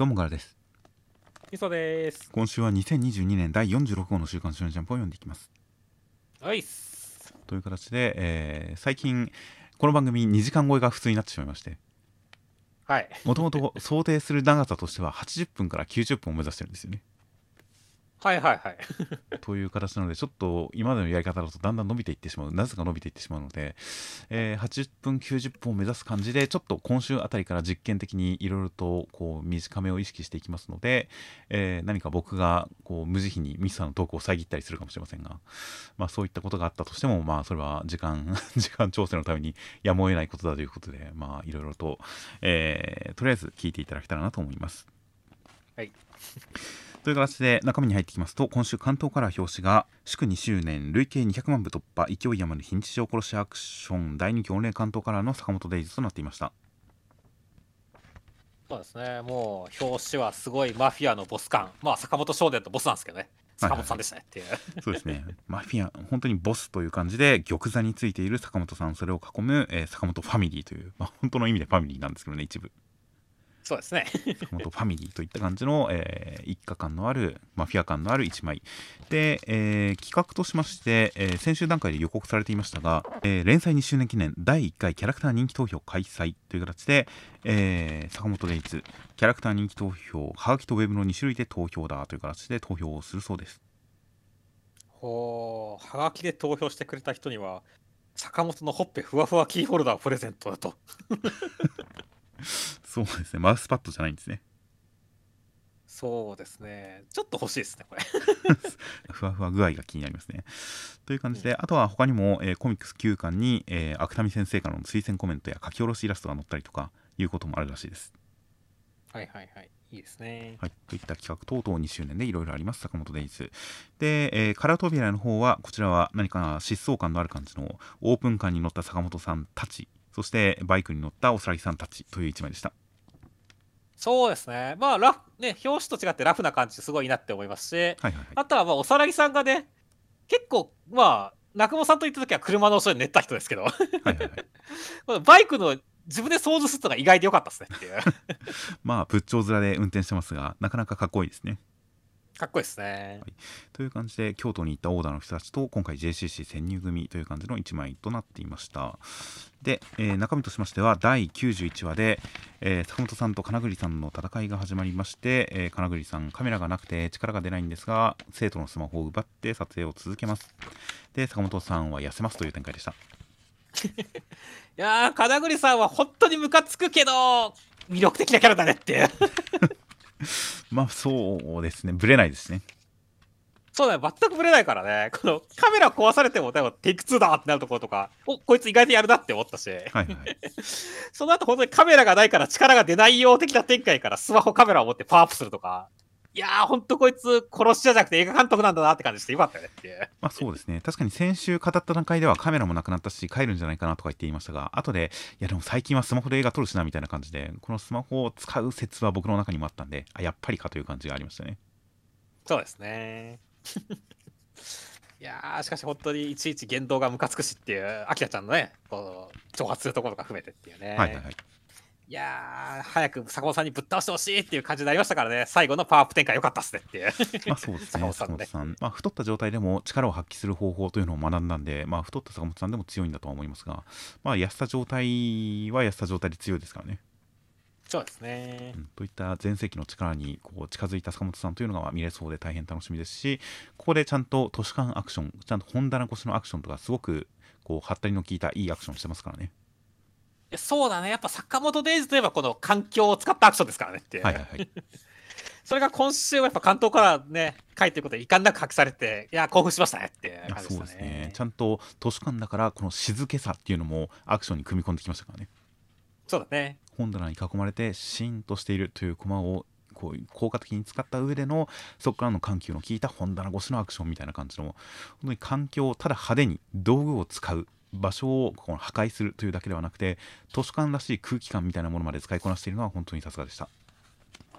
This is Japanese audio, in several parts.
どうもからです。みそです。今週は2022年第46号の週刊少年ジャンプを読んでいきます。はいという形で、えー最近この番組2時間超えが普通になってしまいまして。はい。もともと想定する長さとしては80分から90分を目指してるんですよねはいはいはい。という形なのでちょっと今までのやり方だとだんだん伸びていってしまう。なぜか伸びていってしまうので、えー80分90分を目指す感じでちょっと今週あたりから実験的にいろいろとこう短めを意識していきますので、えー何か僕がこう無慈悲にミスさんのトークを遮ったりするかもしれませんが、まあ、そういったことがあったとしてもまあそれは時間 時間調整のためにやむを得ないことだということでまあいろいろと、えーとりあえず聞いていただけたらなと思います。はいという形で中身に入ってきますと今週関東カラー表紙が祝2周年累計200万部突破勢い余る非日常殺しアクション大人気御礼関東カラーの坂本デイズとなっていました。そうですね。もう表紙はすごいマフィアのボス感。まあ坂本少年とボスなんですけどね。坂本さんでしたねっていう、そうですね。マフィア本当にボスという感じで玉座についている坂本さんそれを囲む、えー坂本ファミリーという、まあ、本当の意味でファミリーなんですけどね一部そうですね。坂本ファミリーといった感じの、えー一家感のあるマフィア感のある一枚。で、えー企画としまして、えー先週段階で予告されていましたが、えー連載2周年記念第1回キャラクター人気投票開催という形で、えー坂本デイツキャラクター人気投票はがきとウェブの2種類で投票だという形で投票をするそうです。ほうはがきで投票してくれた人には坂本のほっぺふわふわキーホルダーをプレゼントだと そうですね。マウスパッドじゃないんですね。そうですね。ちょっと欲しいですねこれ。ふわふわ具合が気になりますね。という感じで、あとは他にも、えーコミックス9巻に、えー、芥見先生からの推薦コメントや書き下ろしイラストが載ったりとかいうこともあるらしいです。はいはいはい。いいですね。はい、といった企画等々2周年でいろいろあります、坂本デイズ。で、えーカラー扉の方は、こちらは何か疾走感のある感じのオープンカーに乗った坂本さんたち、そしてバイクに乗ったおさらぎさんたちという一枚でした。そうですねまあラフね表紙と違ってラフな感じですごいなって思いますしはいはいはい。あとはまあおさらぎさんがね結構まあ中本さんと行った時は車の後ろに寝た人ですけどはいはいはい、バイクの自分で操縦するのが意外でよかったですねっていう まあ、仏頂面で運転してますが、なかなかかっこいいですね。かっこいいですね。という感じで京都に行ったオーダーの人たちと今回 JCC 潜入組という感じの1枚となっていました。で、えー中身としましては第91話で、えー坂本さんと金栗さんの戦いが始まりまして、えー金栗さんカメラがなくて力が出ないんですが生徒のスマホを奪って撮影を続けます。で坂本さんは痩せますという展開でした。いやー金栗さんは本当にムカつくけど魅力的なキャラだねっていう まあそうですね。ブレないですね。そうだよ全くぶれないからね。このカメラ壊されてもでもテイク2だってなるところとかおこいつ意外とやるなって思ったし。はいはい。その後本当にカメラがないから力が出ないよ的な展開からスマホカメラを持ってパワーアップするとかいやーほんとこいつ殺し屋じゃなくて映画監督なんだなって感じしてよかったよねっていう。まあそうですね。確かに先週語った段階ではカメラもなくなったし帰るんじゃないかなとか言っていましたが後でいやでも最近はスマホで映画撮るしなみたいな感じでこのスマホを使う説は僕の中にもあったんであやっぱりかという感じがありましたね。そうですね。いやーしかし本当にいちいち言動がムカつくしっていうアキラちゃんのねこう挑発するところとか含めてっていうね、はいはいはいいやー早く坂本さんにぶっ倒してほしいっていう感じになりましたからね。最後のパワーアップ展開良かったっすねっていう。まあそうです坂ね本さんのね。坂本さん、まあ、太った状態でも力を発揮する方法というのを学んだんで、まあ、太った坂本さんでも強いんだとは思いますが、まあ、痩せた状態は痩せた状態で強いですからね、そうですね。うん、といった全盛期の力にこう近づいた坂本さんというのがまあ見れそうで大変楽しみですしここでちゃんと都市間アクションちゃんと本棚越しのアクションとかすごくこうはったりの効いたいいアクションしてますからね。いやそうだね。やっぱ坂本デイズといえばこの環境を使ったアクションですからねってはいはいはい。それが今週はやっぱ関東からね書いてることで遺憾なく発揮されていや興奮しましたねっていういや感じでそうですね。ねちゃんと図書館だからこの静けさっていうのもアクションに組み込んできましたからね。そうだね。本棚に囲まれてシーンとしているというコマをこう効果的に使った上でのそこからの緩急の効いた本棚越しのアクションみたいな感じの本当に環境をただ派手に道具を使う場所をこの破壊するというだけではなくて図書館らしい空気感みたいなものまで使いこなしているのは本当にさすがでした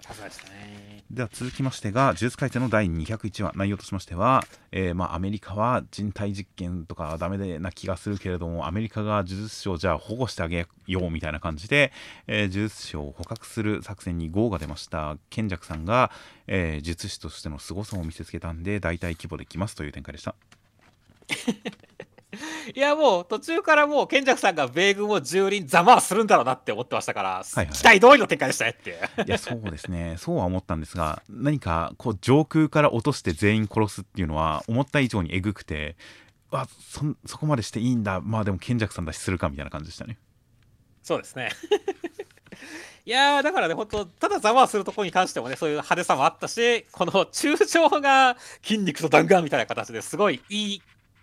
さすがでしたね。では続きましてが、呪術廻戦の第201話、内容としましては、えーまあ、アメリカは人体実験とかダメでな気がするけれども、アメリカが呪術師をじゃあ保護してあげようみたいな感じで、えー呪術師を捕獲する作戦に GO が出ました。賢者さんが、えー術師としての凄さを見せつけたんで、大体規模できますという展開でした。いやもう途中からもう賢者さんが米軍を蹂躙ざまあするんだろうなって思ってましたから、いはい期待通りの展開でしたねって。いやそうですねそうは思ったんですが何かこう上空から落として全員殺すっていうのは思った以上にえぐくてわそんそこまでしていいんだまあでも賢者さんだしするかみたいな感じでしたねそうですね。いやーだからね、本当ただざまあするところに関してもね、そういう派手さもあったし、この中将が筋肉と弾丸みたいな形ですごいいい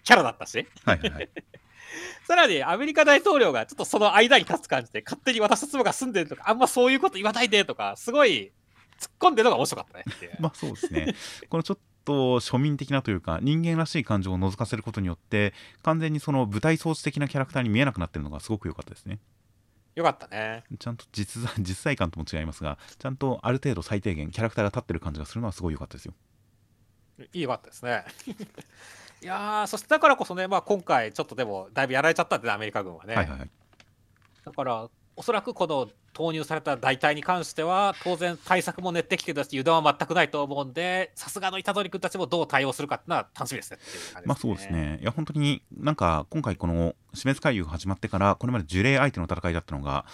キャラだったし、はいはいはい さらにアメリカ大統領がちょっとその間に立つ感じで、勝手に私と妻が住んでるとか、あんまそういうこと言わないでとか、すごい突っ込んでるのが面白かったね。まあそうですねこのちょっと庶民的なというか人間らしい感情を覗かせることによって完全にその舞台装置的なキャラクターに見えなくなってるのがすごく良かったですねよかったね。ちゃんと実在実際感とも違いますがちゃんとある程度最低限キャラクターが立ってる感じがするのはすごい良かったですよいいよかったですね。いやー、そしてだからこそね、まあ、今回、ちょっとでも、だいぶやられちゃったんでね、アメリカ軍はね。はいはいはいだから、おそらくこの投入された代替に関しては、当然対策も練ってきてるし、油断は全くないと思うんで、さすがの虎杖君たちもどう対応するかっていうのは楽しみですねっていう感じまあそうです。ね。いや本当になんか今回この死滅回遊が始まってからこれまで呪霊相手の戦いだったのが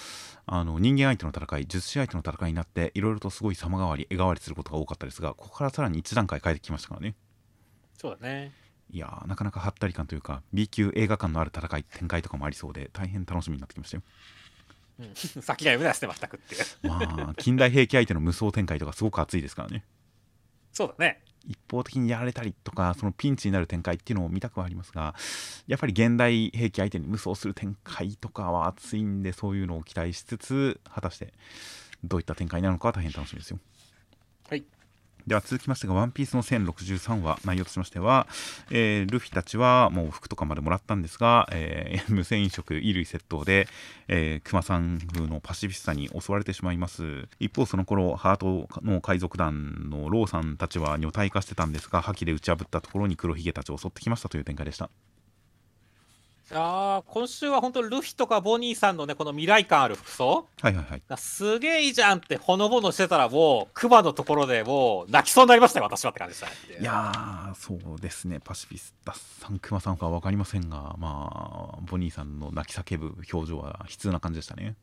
あの人間相手の戦い、術師相手の戦いになっていろいろとすごい様変わり、絵変わりすることが多かったですがここからさらに一段階変えてきましたからね。そうだね。いやーなかなかはったり感というか B 級映画館のある戦い展開とかもありそうで大変楽しみになってきましたよ。うん、先が読めないですね、全くって。まあ近代兵器相手の無双展開とかすごく熱いですからね。そうだね。一方的にやられたりとかそのピンチになる展開っていうのを見たくはありますがやっぱり現代兵器相手に無双する展開とかは熱いんでそういうのを期待しつつ果たしてどういった展開になるのかは大変楽しみですよはい。では続きましてが「ワンピースの1063話内容としましては、えールフィたちはもう服とかまでもらったんですが、えー 無銭飲食衣類窃盗で、えー、クマさん風のパシフィスタに襲われてしまいます。一方その頃ハートの海賊団のローさんたちは女体化してたんですが覇気で打ち破ったところに黒ひげたちを襲ってきましたという展開でした。あー今週は本当ルフィとかボニーさんのね、この未来感ある服装。はいはいはい。がすげえいいじゃんってほのぼのしてたらもう、クマのところでもう泣きそうになりましたよ、私はって感じでしたね。いやーそうですね。パシフィスタさんクマさんかは分かりませんがまあボニーさんの泣き叫ぶ表情は悲痛な感じでしたね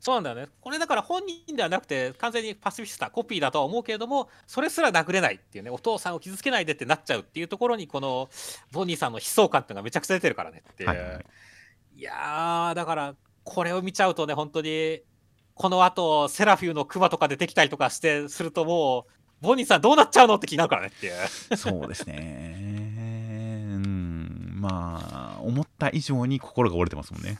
そうなんだよね。これだから本人ではなくて、完全にパシフィスタ、コピーだとは思うけれども、それすら殴れないっていうね、お父さんを傷つけないでってなっちゃうっていうところに、このボニーさんの悲壮感っていうのがめちゃくちゃ出てるからねっていう。はいはいやー、だから、これを見ちゃうとね、本当に、この後、セラフィーのクマとか出てきたりとかして、するともう、ボニーさんどうなっちゃうのって気になるからねっていう。そうですねうんまあ思った以上に心が折れてますもんね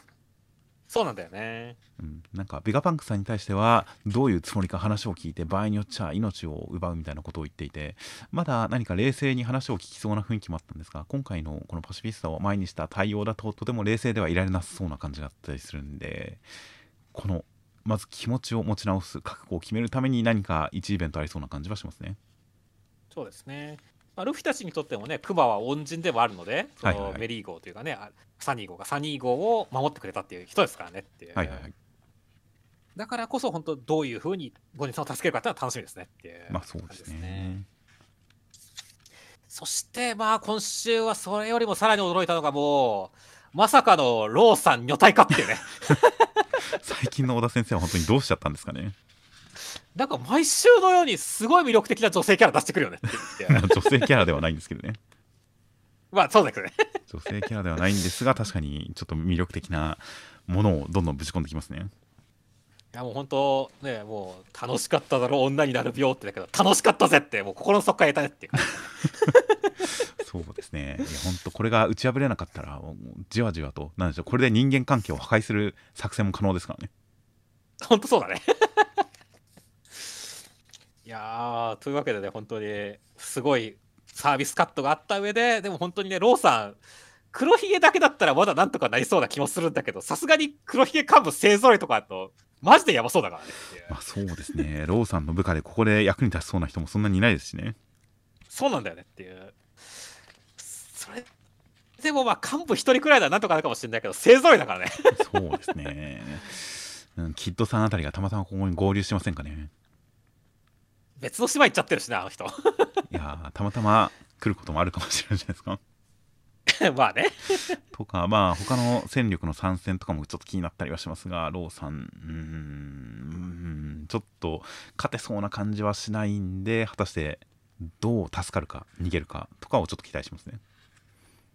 そうなんだよね。うん、なんかベガパンクさんに対してはどういうつもりか話を聞いて場合によっちゃ命を奪うみたいなことを言っていてまだ何か冷静に話を聞きそうな雰囲気もあったんですが今回のこのパシフィスタを前にした対応だととても冷静ではいられなさそうな感じがあったりするんでこのまず気持ちを持ち直す覚悟を決めるために何か一イベントありそうな感じはしますね。そうですね。まあ、ルフィたちにとってもね、クマは恩人でもあるので、そはいはいはいのメリー号というかね、あサニー号がサニー号を守ってくれたっていう人ですからねっていう。はいはいはい。だからこそ、本当、どういうふうにボニーさんを助けるかっていうのは楽しみですねっていうまあそうですね。そして、まあ、今週はそれよりもさらに驚いたのが、もう、まさかのローさん女体化っていうね。最近の小田先生は本当にどうしちゃったんですかね。なんか毎週のようにすごい魅力的な女性キャラ出してくるよねって言って。女性キャラではないんですけどね。まあ、そうだけどね。女性キャラではないんですが確かにちょっと魅力的なものをどんどんぶち込んできますね。いやもう本当ねもう楽しかっただろう女になる病ってだけど楽しかったぜってもう心の底から得たねっていうかそうですね。いや本当これが打ち破れなかったらじわじわとなんでしょうこれで人間関係を破壊する作戦も可能ですからね。本当そうだねいやーというわけでね本当にすごいサービスカットがあった上ででも本当にねローさん黒ひげだけだったらまだなんとかなりそうな気もするんだけどさすがに黒ひげ幹部勢ぞろいとかだとマジでやばそうだからね。まあそうですね。ローさんの部下でここで役に立ちそうな人もそんなにいないですしね。そうなんだよねっていう。それでもまあ幹部一人くらいだなんとかなるかもしれないけど勢ぞろいだからね。そうですね、うん、キッドさんあたりがたまたまここに合流してませんかね別の島行っちゃってるしねあの人。いやーたまたま来ることもあるかもしれないじゃないですか？まあね。とかまあ他の戦力の参戦とかもちょっと気になったりはしますがローさんうーんうんちょっと勝てそうな感じはしないんで果たしてどう助かるか逃げるかとかをちょっと期待しますね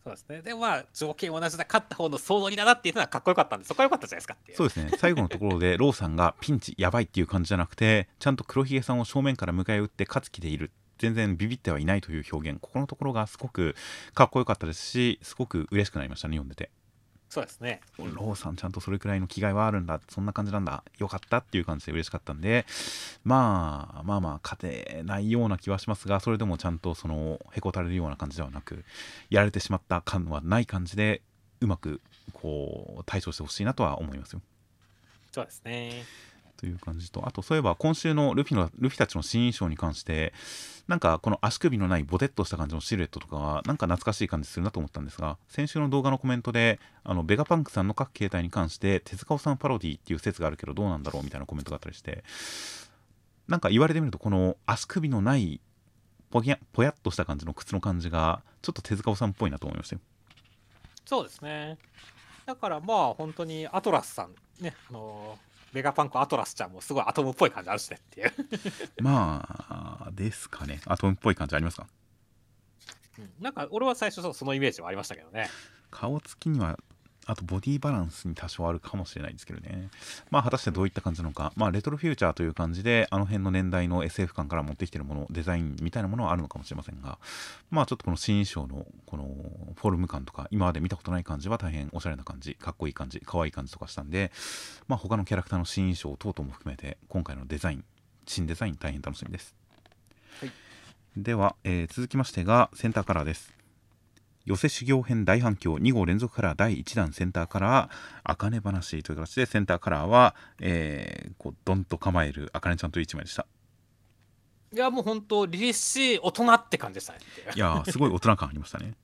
そうですね。でもまあ条件同じだ勝った方の総乗りだなっていうのはかっこよかったんでそこは良かったじゃないですかそうですね。最後のところで ローさんがピンチやばいっていう感じじゃなくてちゃんと黒ひげさんを正面から迎え撃って勝つ気でいる。全然ビビってはいないという表現。ここのところがすごくかっこよかったですしすごく嬉しくなりましたね読んでてそうですね。ローさんちゃんとそれくらいの気概はあるんだ。そんな感じなんだ。よかったっていう感じで嬉しかったんで。まあまあまあ勝てないような気はしますがそれでもちゃんとそのへこたれるような感じではなくやられてしまった感はない感じでうまくこう対処してほしいなとは思いますよ。そうですねという感じとあとそういえば今週のルフィのルフィたちの新衣装に関してなんかこの足首のないボテッとした感じのシルエットとかはなんか懐かしい感じするなと思ったんですが先週の動画のコメントであのベガパンクさんの各形態に関して手塚治虫パロディっていう説があるけどどうなんだろうみたいなコメントがあったりしてなんか言われてみるとこの足首のないぽやぽやっとした感じの靴の感じがちょっと手塚治虫っぽいなと思いましたよ。そうですね。だからまあ本当にアトラスさんねあのベガパンクアトラスちゃんもすごいアトムっぽい感じあるしねっていう、まあですかね。アトムっぽい感じありますか？うん。なんか俺は最初そのイメージはありましたけどね。顔つきにはあとボディバランスに多少あるかもしれないんですけどね。まあ果たしてどういった感じなのか。まあレトロフューチャーという感じであの辺の年代の SF 感から持ってきてるものデザインみたいなものはあるのかもしれませんが。まあちょっとこの新衣装のこのフォルム感とか今まで見たことない感じは大変おしゃれな感じ。かっこいい感じ。可愛い感じとかしたんで。まあ他のキャラクターの新衣装等々も含めて今回のデザイン新デザイン大変楽しみです、はい。では、えー続きましてがセンターカラーです寄せ修行編大反響2号連続カラー第1弾センターカラー「あかね話」という形でセンターカラーは、えーこうドンと構えるあかねちゃんという一枚でした。いやもう本当凛々しい大人って感じでしたね。いやーすごい大人感ありましたね。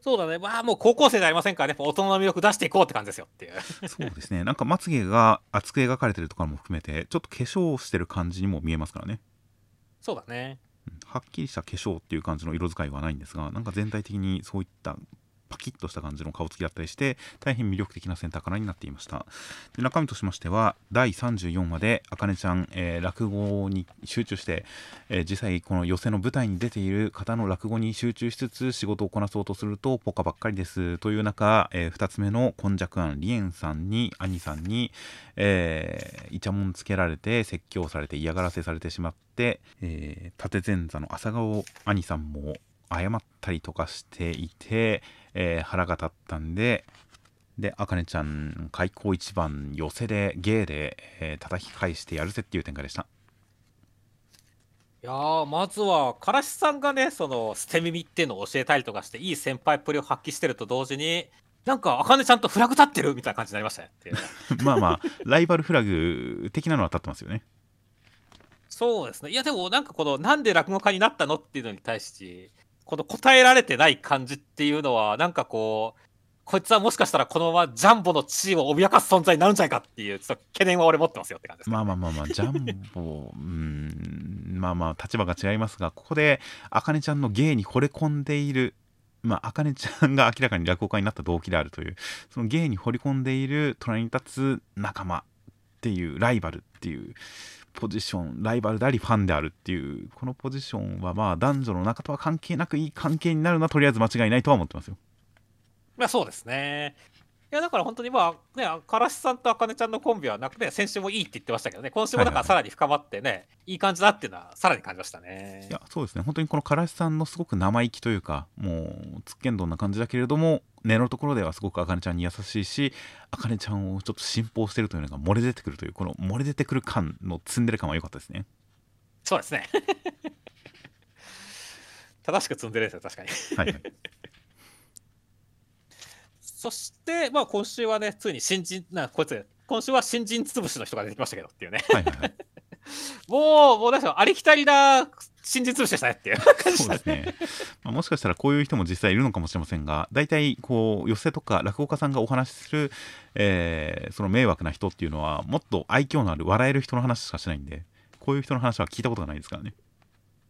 そうだね。まあもう高校生じゃありませんからね。大人の魅力出していこうって感じですよっていう。そうですね。なんかまつげが厚く描かれてるとかも含めてちょっと化粧してる感じにも見えますからね。そうだね。うんはっきりした化粧っていう感じの色使いはないんですがなんか全体的にそういったパキッとした感じの顔つきだったりして大変魅力的なセンターカラーになっていました。で中身としましては第34話であかねちゃん、えー落語に集中して、えー実際この寄席の舞台に出ている方の落語に集中しつつ仕事をこなそうとするとポカばっかりです。という中、え2つ目の今昔案リエンさんに兄さんに、えーイチャモンつけられて説教されて嫌がらせされてしまって、えー立前座の朝顔兄さんも謝ったりとかしていて、えー腹が立ったんでであかねちゃん開口一番寄せで芸で、えー叩き返してやるぜっていう展開でした。いやーまずはからしさんがねその捨て耳っていうのを教えたりとかしていい先輩っぷりを発揮してると同時になんかあかねちゃんとフラグ立ってるみたいな感じになりましたねまあまあライバルフラグ的なのは立ってますよね。そうですね。いやでもなんかこのなんで落語家になったのっていうのに対してこの答えられてない感じっていうのはなんかこうこいつはもしかしたらこのままジャンボの地位を脅かす存在になるんじゃないかっていうちょっと懸念は俺持ってますよって感じですね。まあまあまあまあジャンボうんまあまあ立場が違いますがここであかねちゃんの芸に惚れ込んでいるまあ、あかねちゃんが明らかに落語家になった動機であるというその芸に惚れ込んでいる隣に立つ仲間っていうライバルっていうポジションライバルでありファンであるっていうこのポジションはまあ男女の仲とは関係なくいい関係になるのはとりあえず間違いないとは思ってますよ。まあそうですね。いやだから本当にまあね、からしさんとあかねちゃんのコンビはなくね、先週もいいって言ってましたけどね、今週もだからさらに深まってね、いい感じだっていうのはさらに感じましたね。いやそうですね本当にこのからしさんのすごく生意気というかもうつっけんどんな感じだけれども根のところではすごくあかねちゃんに優しいしあかねちゃんをちょっと信奉してるというのが漏れ出てくるというこの漏れ出てくる感のツンデレ感は良かったですねそうですね。正しく積んでるんですよ、確かに。はい、はい、そして、まあ今週はね、ついに新人、なこいつ、今週は新人潰しの人が出てきましたけどっていうね。はいはいはい もう、もう、なんでしょう、ありきたりな新人潰しでしたねっていう感じですね、まあ、もしかしたらこういう人も実際いるのかもしれませんが大体こう寄席とか落語家さんがお話しする、えーその迷惑な人っていうのはもっと愛嬌のある笑える人の話しかしないんでこういう人の話は聞いたことがないですからね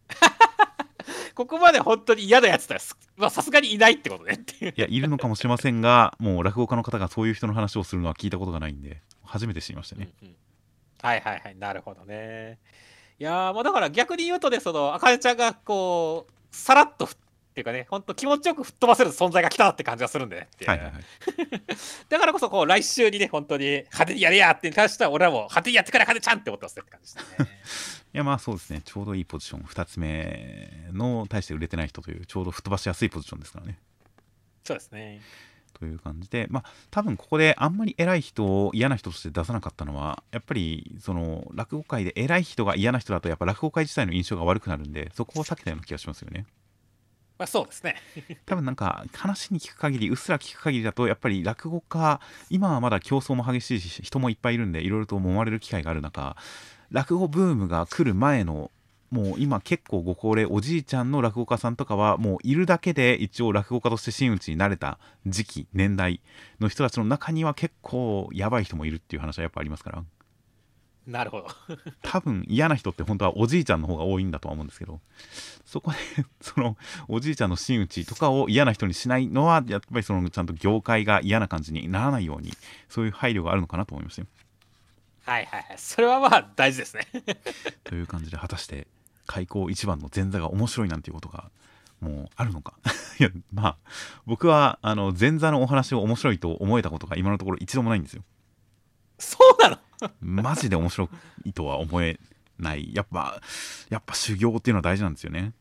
ここまで本当に嫌なやつだよ。まあ、さすがにいないってことねっていう。いやいるのかもしれませんがもう落語家の方がそういう人の話をするのは聞いたことがないんで初めて知りましたね、うんうんはいはいはい、なるほどね。いやー、まあだから逆に言うとね、その、あかねちゃんがこう、さらっとふっていうかね、ほんと気持ちよく吹っ飛ばせる存在が来たって感じがするんでねはいはいはい だからこそ、こう、来週にね、本当に派手にやれやってに関しては、俺はもう派手にやってくれ、あかねちゃんって思ってますねって感じでしたね。いやまあそうですねちょうどいいポジション2つ目の大して売れてない人というちょうど吹っ飛ばしやすいポジションですからねそうですね。という感じでまあ多分ここであんまり偉い人を嫌な人として出さなかったのはやっぱりその落語界で偉い人が嫌な人だとやっぱ落語界自体の印象が悪くなるんでそこを避けたような気がしますよねまあそうですね。多分なんか話に聞く限りうっすら聞く限りだとやっぱり落語家今はまだ競争も激しいし人もいっぱいいるんでいろいろと揉まれる機会がある中落語ブームが来る前のもう今結構ご高齢おじいちゃんの落語家さんとかはもういるだけで一応落語家として真打ちになれた時期年代の人たちの中には結構やばい人もいるっていう話はやっぱありますからなるほど。多分嫌な人って本当はおじいちゃんの方が多いんだとは思うんですけどそこでそのおじいちゃんの真打ちとかを嫌な人にしないのはやっぱりそのちゃんと業界が嫌な感じにならないようにそういう配慮があるのかなと思いましたよはいはいはい。それはまあ大事ですね。という感じで果たして開口一番の前座が面白いなんていうことがもうあるのか？いやまあ僕はあの前座のお話を面白いと思えたことが今のところ一度もないんですよ。そうなの？マジで面白いとは思えない。やっぱやっぱ修行っていうのは大事なんですよね。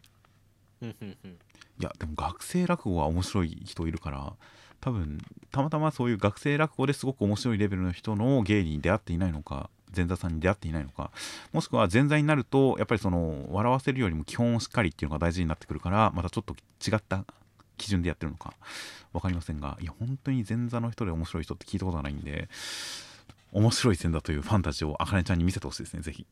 いやでも学生落語は面白い人いるから多分たまたまそういう学生落語ですごく面白いレベルの人の芸に出会っていないのか前座さんに出会っていないのか。もしくは前座になるとやっぱりその笑わせるよりも基本をしっかりっていうのが大事になってくるからまたちょっと違った基準でやってるのか。分かりませんがいや本当に前座の人で面白い人って聞いたことがないんで面白い前座というファンタジーをあかねちゃんに見せてほしいですねぜひ。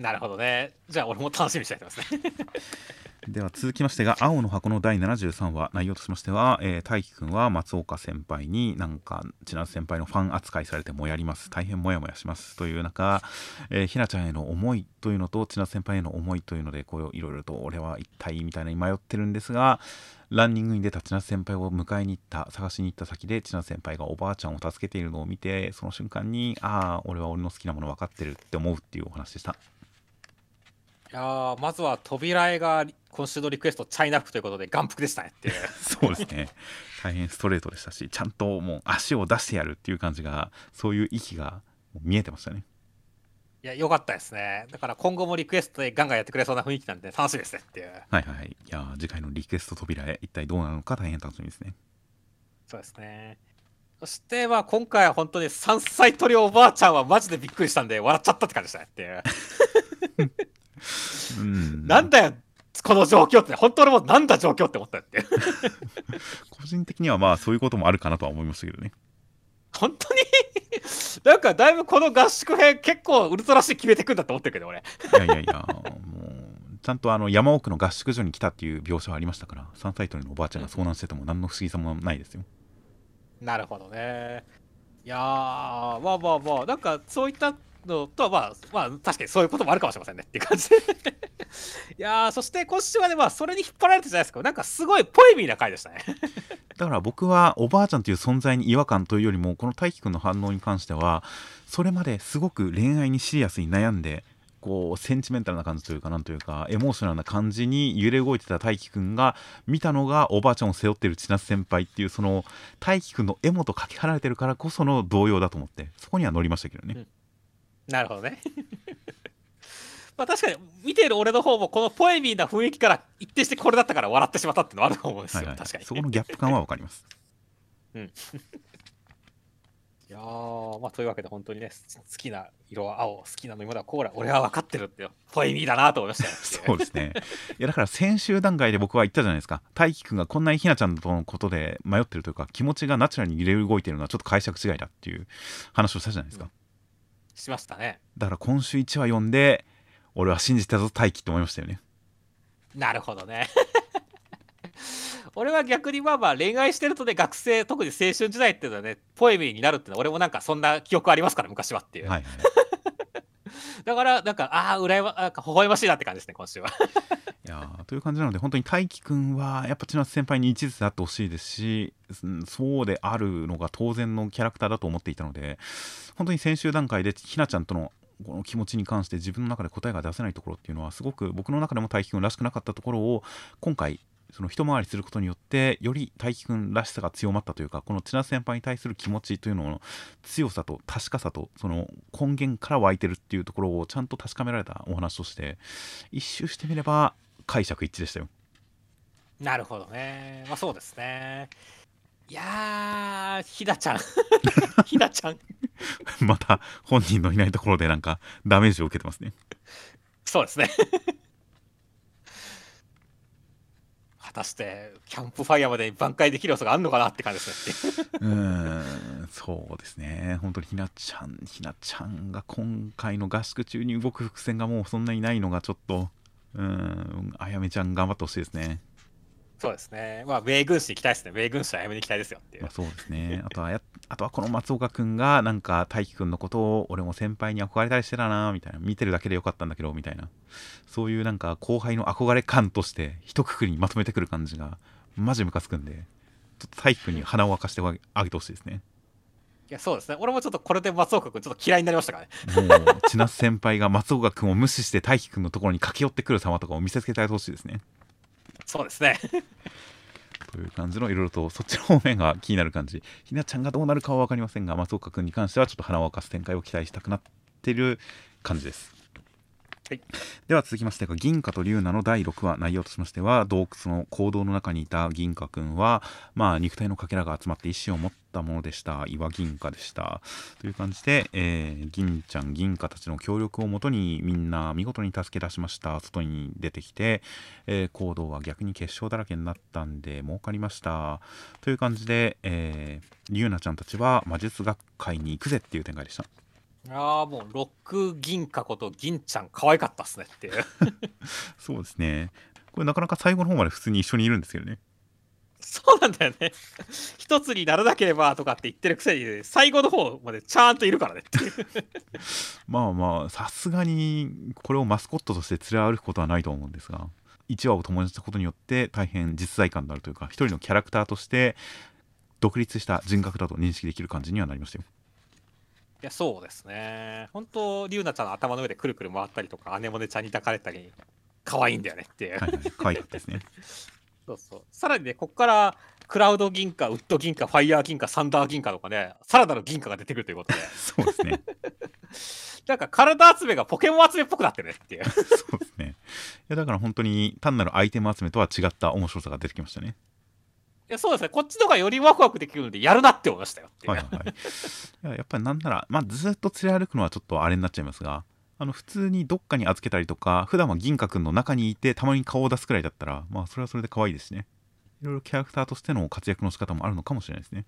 なるほどね。じゃあ俺も楽しみにしてますね。では続きましてが青の箱の第73話内容としましては、えー大輝くんは松岡先輩になんか千夏先輩のファン扱いされてもやります大変モヤモヤしますという中、えーひなちゃんへの思いというのと千夏先輩への思いというのでこういろいろと俺は一体みたいなに迷ってるんですがランニングに出た千夏先輩を迎えに行った探しに行った先で千夏先輩がおばあちゃんを助けているのを見てその瞬間にああ俺は俺の好きなもの分かってるって思うっていうお話でしたいやーまずは扉絵が今週のリクエストチャイナ服ということで眼福でしたねって。そうですね大変ストレートでしたしちゃんともう足を出してやるっていう感じがそういう息が見えてましたねいや、よかったですね。だから今後もリクエストでガンガンやってくれそうな雰囲気なんで楽しみですねっていう。はいはいはいいやー次回のリクエスト扉へ一体どうなるのか大変楽しみですねそうですね。そして、まあ今回は本当に3歳鳥おばあちゃんはマジでびっくりしたんで笑っちゃったって感じでしたねっていう。うんなんだよ、この状況って、本当俺もなんだ状況って思ったって。個人的にはまあそういうこともあるかなとは思いましたけどね本当に？なんかだいぶこの合宿編結構ウルトラシー決めてくんだと思ってるけど俺。いやいやいやもうちゃんとあの山奥の合宿所に来たっていう描写はありましたから3歳鳥のおばあちゃんが遭難してても何の不思議さもないですよなるほどね。いやー、まあまあまあ、なんかそういったのとはまあ、まあ確かにそういうこともあるかもしれませんねっていう感じで。いやー、そして今週はね、まあそれに引っ張られてじゃないですか。なんかすごいポエミーな回でしたね。だから僕はおばあちゃんという存在に違和感というよりもこの大輝くんの反応に関してはそれまですごく恋愛にシリアスに悩んでこうセンチメンタルな感じというかなんというかエモーショナルな感じに揺れ動いてた大輝くんが見たのがおばあちゃんを背負ってる千夏先輩っていうその大輝くんのエモとかけ離れてるからこその動揺だと思ってそこには乗りましたけどね、なるほどね。まあ確かに見ている俺の方もこのポエミーな雰囲気から一定してこれだったから笑ってしまったっていうのはあると思うんですよ。はいはい、確かに。そこのギャップ感は分かりますいやーのーまあ、というわけで本当にね、好きな色は青、好きな飲み物はコーラ、俺は分かってるってよ、ポエミーだなと思いましたよ。そうですねいやだから先週段階で僕は言ったじゃないですか大輝くんがこんなにひなちゃんとのことで迷ってるというか気持ちがナチュラルに揺れ動いてるのはちょっと解釈違いだっていう話をしたじゃないですか、しましたね。だから今週1話読んで俺は信じたぞ大輝って思いましたよねなるほどね。俺は逆にまあまあ恋愛してるとね学生特に青春時代っていうのはねポエミーになるっていうのは俺もなんかそんな記憶ありますから昔はっていう、はいはい だからなんかああ羨まなんか微笑ましいなって感じですね今週は。いやという感じなので本当に大輝くんはやっぱ千夏先輩に一途であってほしいですしそうであるのが当然のキャラクターだと思っていたので本当に先週段階でひなちゃんとのこの気持ちに関して自分の中で答えが出せないところっていうのはすごく僕の中でも大輝くんらしくなかったところを今回その一回りすることによってより大輝くんらしさが強まったというかこの千夏先輩に対する気持ちというのの強さと確かさとその根源から湧いてるっていうところをちゃんと確かめられたお話として一周してみれば解釈一致でしたよ。なるほどね。まあそうですね。いやひなちゃん。ひなちゃん。また本人のいないところでなんかダメージを受けてますね。そうですね。果たしてキャンプファイヤーまで挽回できる要素があるのかなって感じですねうん、そうですね。本当にひなちゃん、ひなちゃんが今回の合宿中に動く伏線がもうそんなにないのがちょっと、うん、あやめちゃん頑張ってほしいですね。そうですねまあ米軍士に期待ですね米軍士はやめに期待ですよっていうまあ、そうですね。あとはや、あとはこの松岡くんが、なんか大輝くんのことを、俺も先輩に憧れたりしてたな、みたいな。見てるだけでよかったんだけど、みたいな。そういうなんか後輩の憧れ感として、一括りにまとめてくる感じが、マジムカつくんで、ちょっと大輝くんに鼻を沸かしてあげてほしいですね。いやそうですね俺もちょっとこれで松岡君ちょっと嫌いになりましたからねもう千夏先輩が松岡君を無視して大輝君のところに駆け寄ってくる様とかを見せつけてあげてほしいですね。そうですねという感じのいろいろとそっちの方面が気になる感じ。ひなちゃんがどうなるかは分かりませんが松岡君に関してはちょっと鼻を沸かす展開を期待したくなってる感じです。はいでは続きましてが銀貨と龍奈の第6話内容としましては洞窟の坑道の中にいた銀貨くんはまあ肉体のかけらが集まって意志を持ったものでした。岩銀貨でした。という感じで、えー銀ちゃん銀貨たちの協力をもとにみんな見事に助け出しました。外に出てきて、えー行動は逆に結晶だらけになったんで儲かりました。という感じで、えー、龍奈ちゃんたちは魔術学会に行くぜっていう展開でした。ああもうロック銀貨こと銀ちゃん可愛かったっすねっていう。そうですね。これなかなか最後の方まで普通に一緒にいるんですけどねそうなんだよね。一つにならなければとかって言ってるくせに最後の方までちゃんといるからねっていう。まあまあさすがにこれをマスコットとして連れ歩くことはないと思うんですが1話を共にしたことによって大変実在感のあるというか一人のキャラクターとして独立した人格だと認識できる感じにはなりましたよ。いやそうですね。本当リュウナちゃんの頭の上でくるくる回ったりとか姉もねちゃんに抱かれたり可愛いんだよねっていう、はいはい可愛かったですねそうそう。さらにねこっからクラウド銀貨ウッド銀貨ファイヤー銀貨サンダー銀貨とかねさらなる銀貨が出てくるということで。そうですね。なんか体集めがポケモン集めっぽくなってるねっていう。そうですね。いやだから本当に単なるアイテム集めとは違った面白さが出てきましたね。いやそうですね。こっちの方がよりワクワクできるのでやるなって思いましたよ。っていう、はいはい。はいいややっぱりなんなら、まあ、ずっと連れ歩くのはちょっとあれになっちゃいますがあの普通にどっかに預けたりとか普段は銀貨くんの中にいてたまに顔を出すくらいだったらまあそれはそれで可愛いですしね。いろいろキャラクターとしての活躍の仕方もあるのかもしれないですね。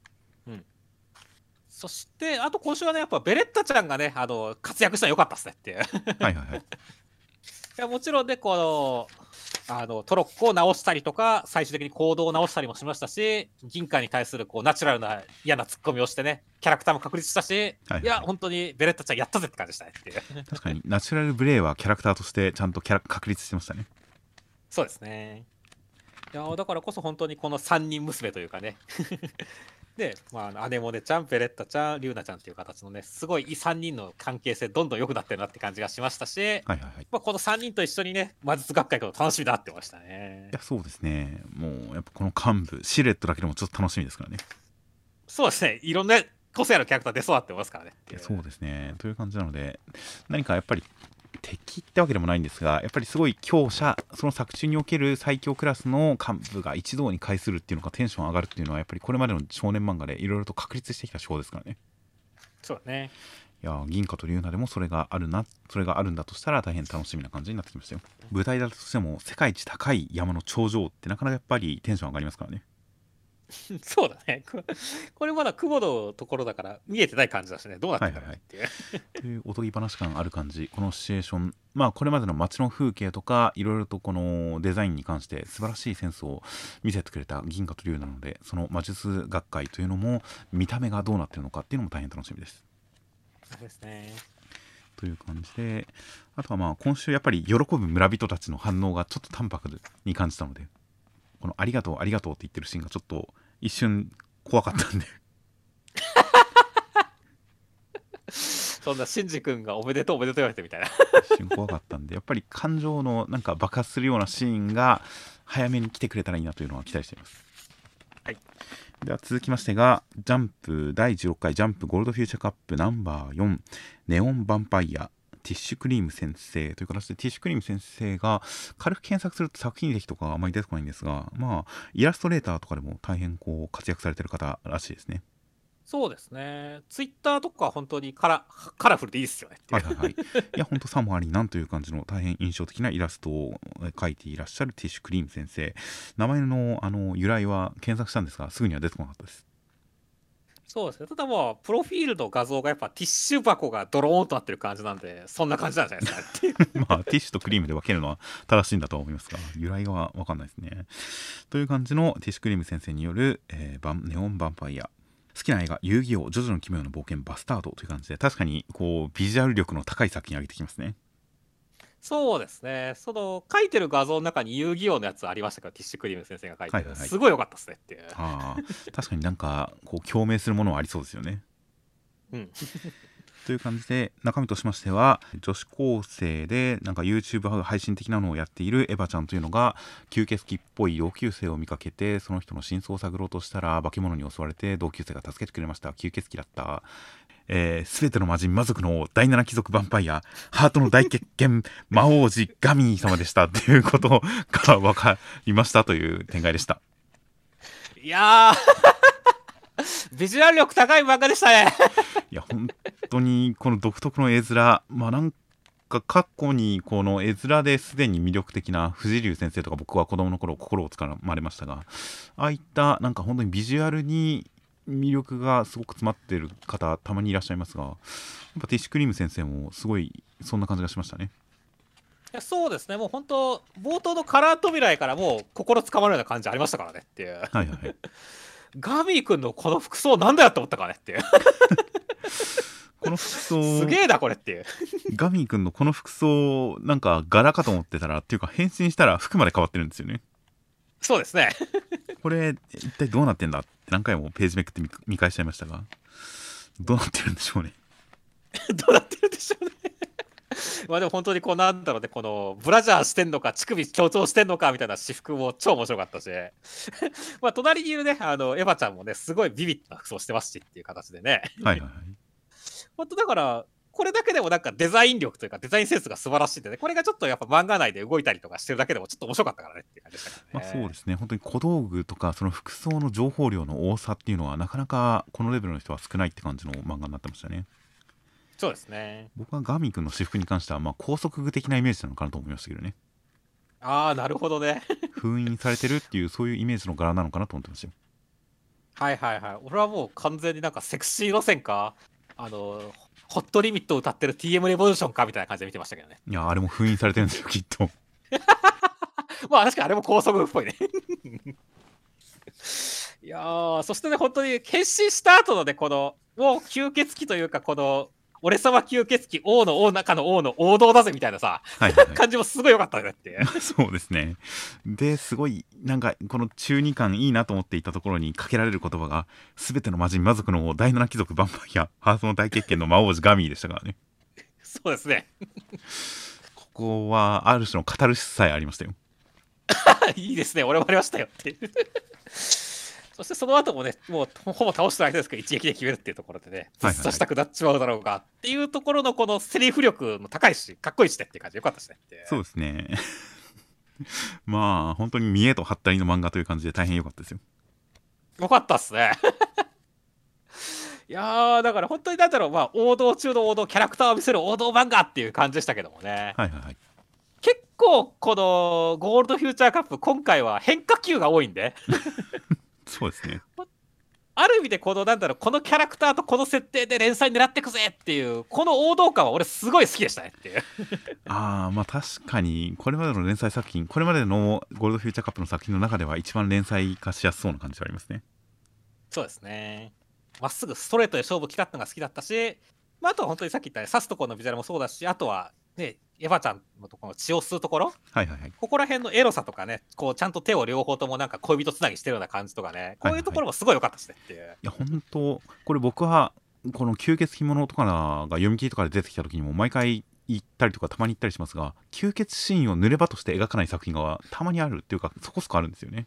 そしてあと今週はねやっぱベレッタちゃんがねあの活躍したの良かったですねっていう。いはいはいはいやもちろんねこのあのトロッコを直したりとか最終的に行動を直したりもしましたし銀貨に対するこうナチュラルな嫌なツッコミをしてねキャラクターも確立したし、はいはいい。や本当にベレッタちゃんやったぜって感じでしたね。っていう確かにナチュラルブレイはキャラクターとしてちゃんとキャラ確立してましたねそうですね。いやだからこそ本当にこの3人娘というかねで、まあ、姉もねちゃんベレッタちゃんリュウナちゃんっていう形のねすごいいい3人の関係性どんどん良くなってるなって感じがしましたし、はいはいはい。まあ、この3人と一緒にね魔術学会行くの楽しみだってましたね。いやそうですね。もうやっぱこの幹部シルエットだけでもちょっと楽しみですからね。そうですね。いろんな個性あるキャラクター出そうだってますからね。そうですね。という感じなので何かやっぱり敵ってわけでもないんですがやっぱりすごい強者その作中における最強クラスの幹部が一堂に会するっていうのがテンション上がるっていうのはやっぱりこれまでの少年漫画でいろいろと確立してきた手法ですからね。そうだね。いや銀貨と龍奈でもそれがあるなそれがあるんだとしたら大変楽しみな感じになってきましたよ。舞台だとしても世界一高い山の頂上ってなかなかやっぱりテンション上がりますからね そうだね。これまだ雲のところだから見えてない感じだしね。どうなってるんだろうっていう。というおとぎ話感ある感じこのシチュエーションまあこれまでの街の風景とかいろいろとこのデザインに関して素晴らしいセンスを見せてくれた銀河と龍なのでその魔術学会というのも見た目がどうなってるのかっていうのも大変楽しみですそうですね。という感じであとはまあ今週やっぱり喜ぶ村人たちの反応がちょっと淡白に感じたのでこの「ありがとうありがとう」って言ってるシーンがちょっと一瞬怖かったんでそんな、シンジ君がおめでとうおめでとう言われてみたいな。一瞬怖かったんでやっぱり感情のなんか爆発するようなシーンが早めに来てくれたらいいなというのは期待しています。はい、では続きましてがジャンプ第16回ジャンプゴールドフューチャーカップナンバー4ネオンヴァンパイアティッシュクリーム先生という形でティッシュクリーム先生が軽く検索すると作品歴とかあまり出てこないんですがまあイラストレーターとかでも大変こう活躍されてる方らしいですね。そうですね。ツイッターとか本当にカラカラフルでいいですよねいう。はいはいはい。いや、ほんとさもありなんという感じの大変印象的なイラストを描いていらっしゃるティッシュクリーム先生。名前のあの由来は検索したんですが、すぐには出てこなかったです。そうですね。ただもう、プロフィールの画像がやっぱティッシュ箱がドローンとなってる感じなんで、そんな感じなんじゃないですかっていう。まあ、ティッシュとクリームで分けるのは正しいんだとは思いますが、由来は分かんないですね。という感じのティッシュクリーム先生による、えーネオンヴァンパイア。好きな映画「遊戯王ジョジョの奇妙な冒険バスタード」という感じで確かにこうビジュアル力の高い作品を上げてきますねそうですね。その、書いてる画像の中に遊戯王のやつありましたか？ら、ティッシュクリーム先生が書いてる。はいはいはいすごい良かったですねっていう。ああ確かになんかこう共鳴するものはありそうですよねうん。という感じで中身としましては女子高生でなんか YouTube 配信的なのをやっているエヴァちゃんというのが吸血鬼っぽい同級生を見かけてその人の真相を探ろうとしたら化け物に襲われて同級生が助けてくれました吸血鬼だったえー、全ての魔人魔族の第七貴族ヴァンパイアハートの大決見魔王子ガミー様でしたっていうことが分かりましたという展開でしたいやー、ビジュアル力高い漫画でしたね。いや本当にこの独特の絵面まあなんか過去にこの絵面ですでに魅力的な藤竜先生とか僕は子供の頃心をつかまれましたがああいったなんか本当にビジュアルに魅力がすごく詰まってる方たまにいらっしゃいますがやっぱティッシュクリーム先生もすごいそんな感じがしましたねいやそうですね。もう本当、冒頭のカラー扉絵からもう心つかまるような感じありましたからねっていう。はいはいはい ガミー君のこの服装なんだよって思ったからねっていう。この服装 すげえなこれっていう。ガミー君のこの服装なんか柄かと思ってたらっていうか変身したら服まで変わってるんですよねそうですね。これ一体どうなってんだって何回もページめくって見見返しちゃいましたが。どうなってるんでしょうね。どうなってるでしょうね。まあでも本当にこうなんだろうね、このブラジャーしてんのか、乳首強調してんのかみたいな私服も超面白かったし、まあ隣にいるね、あのエヴァちゃんもね、すごいビビッな服装してますしっていう形でね、はいはいはい。本当だから、これだけでもなんかデザイン力というかデザインセンスが素晴らしいんでね、これがちょっとやっぱ漫画内で動いたりとかしてるだけでもちょっと面白かったからねっていう感じでしたね。まあ、そうですね本当に小道具とかその服装の情報量の多さっていうのはなかなかこのレベルの人は少ないって感じの漫画になってましたねそうですね。僕はガーミン君の私服に関してはまあ高速具的なイメージなのかなと思いましたけどねああ、なるほどね。封印されてるっていうそういうイメージの柄なのかなと思ってましたよはいはいはい。俺はもう完全になんかセクシー路線か、あの、ホットリミットを歌ってる TM レボリューションかみたいな感じで見てましたけどね。いやあれも封印されてるんですよきっと まあ確かにあれも高速っぽいね。いやー、そしてね、本当に変身した後のね、この、もう吸血鬼というか、この、俺様吸血鬼王の王中の王の王道だぜみたいなさ、はいはい、は感じもすごい良かったねって。そうですね。ですごいなんかこの中二感いいなと思っていたところにかけられる言葉が全ての魔人魔族の第七貴族ヴァンパイアハートの大決見の魔王子ガミーでしたからね。そうですね。ここはある種のカタルシスさえありましたよ。いいですね、俺もありましたよって。そしてその後もね、もうほぼ倒した相手ですけど、一撃で決めるっていうところでね、はいはい突刺したくなっちまうだろうがっていうところのこのセリフ力も高いし、かっこいいしねっていう感じでよかったですね。そうですね。まあ本当に見栄とはったりの漫画という感じで大変良かったですよ。よかったっすね。い いやーだから本当になんだろうまあ王道中の王道キャラクターを見せる王道漫画っていう感じでしたけどもね。はいはいはい。結構このゴールドフューチャーカップ今回は変化球が多いんでそうですね。ある意味でこのなんだろうこのキャラクターとこの設定で連載狙ってくぜっていうこの王道感は俺すごい好きでしたねっていう。ああまあ確かにこれまでの連載作品これまでのゴールドフューチャーカップの作品の中では一番連載化しやすそうな感じはありますね。そうですね。まっすぐストレートで勝負きたってのが好きだったし、まあ、あとは本当にさっき言った、ね、刺すところのビジュアルもそうだしあとはねエヴァちゃんのところの血を吸うところ。はいはいはい。ここら辺のエロさとかねこうちゃんと手を両方ともなんか恋人つなぎしてるような感じとかね。こういうところもすごい良かったですねっていう、いや本当これ僕はこの吸血鬼物とかが読み切りとかで出てきた時にも毎回言ったりとかたまに言ったりしますが吸血シーンを濡れ場として描かない作品がたまにあるっていうかそこそこあるんですよね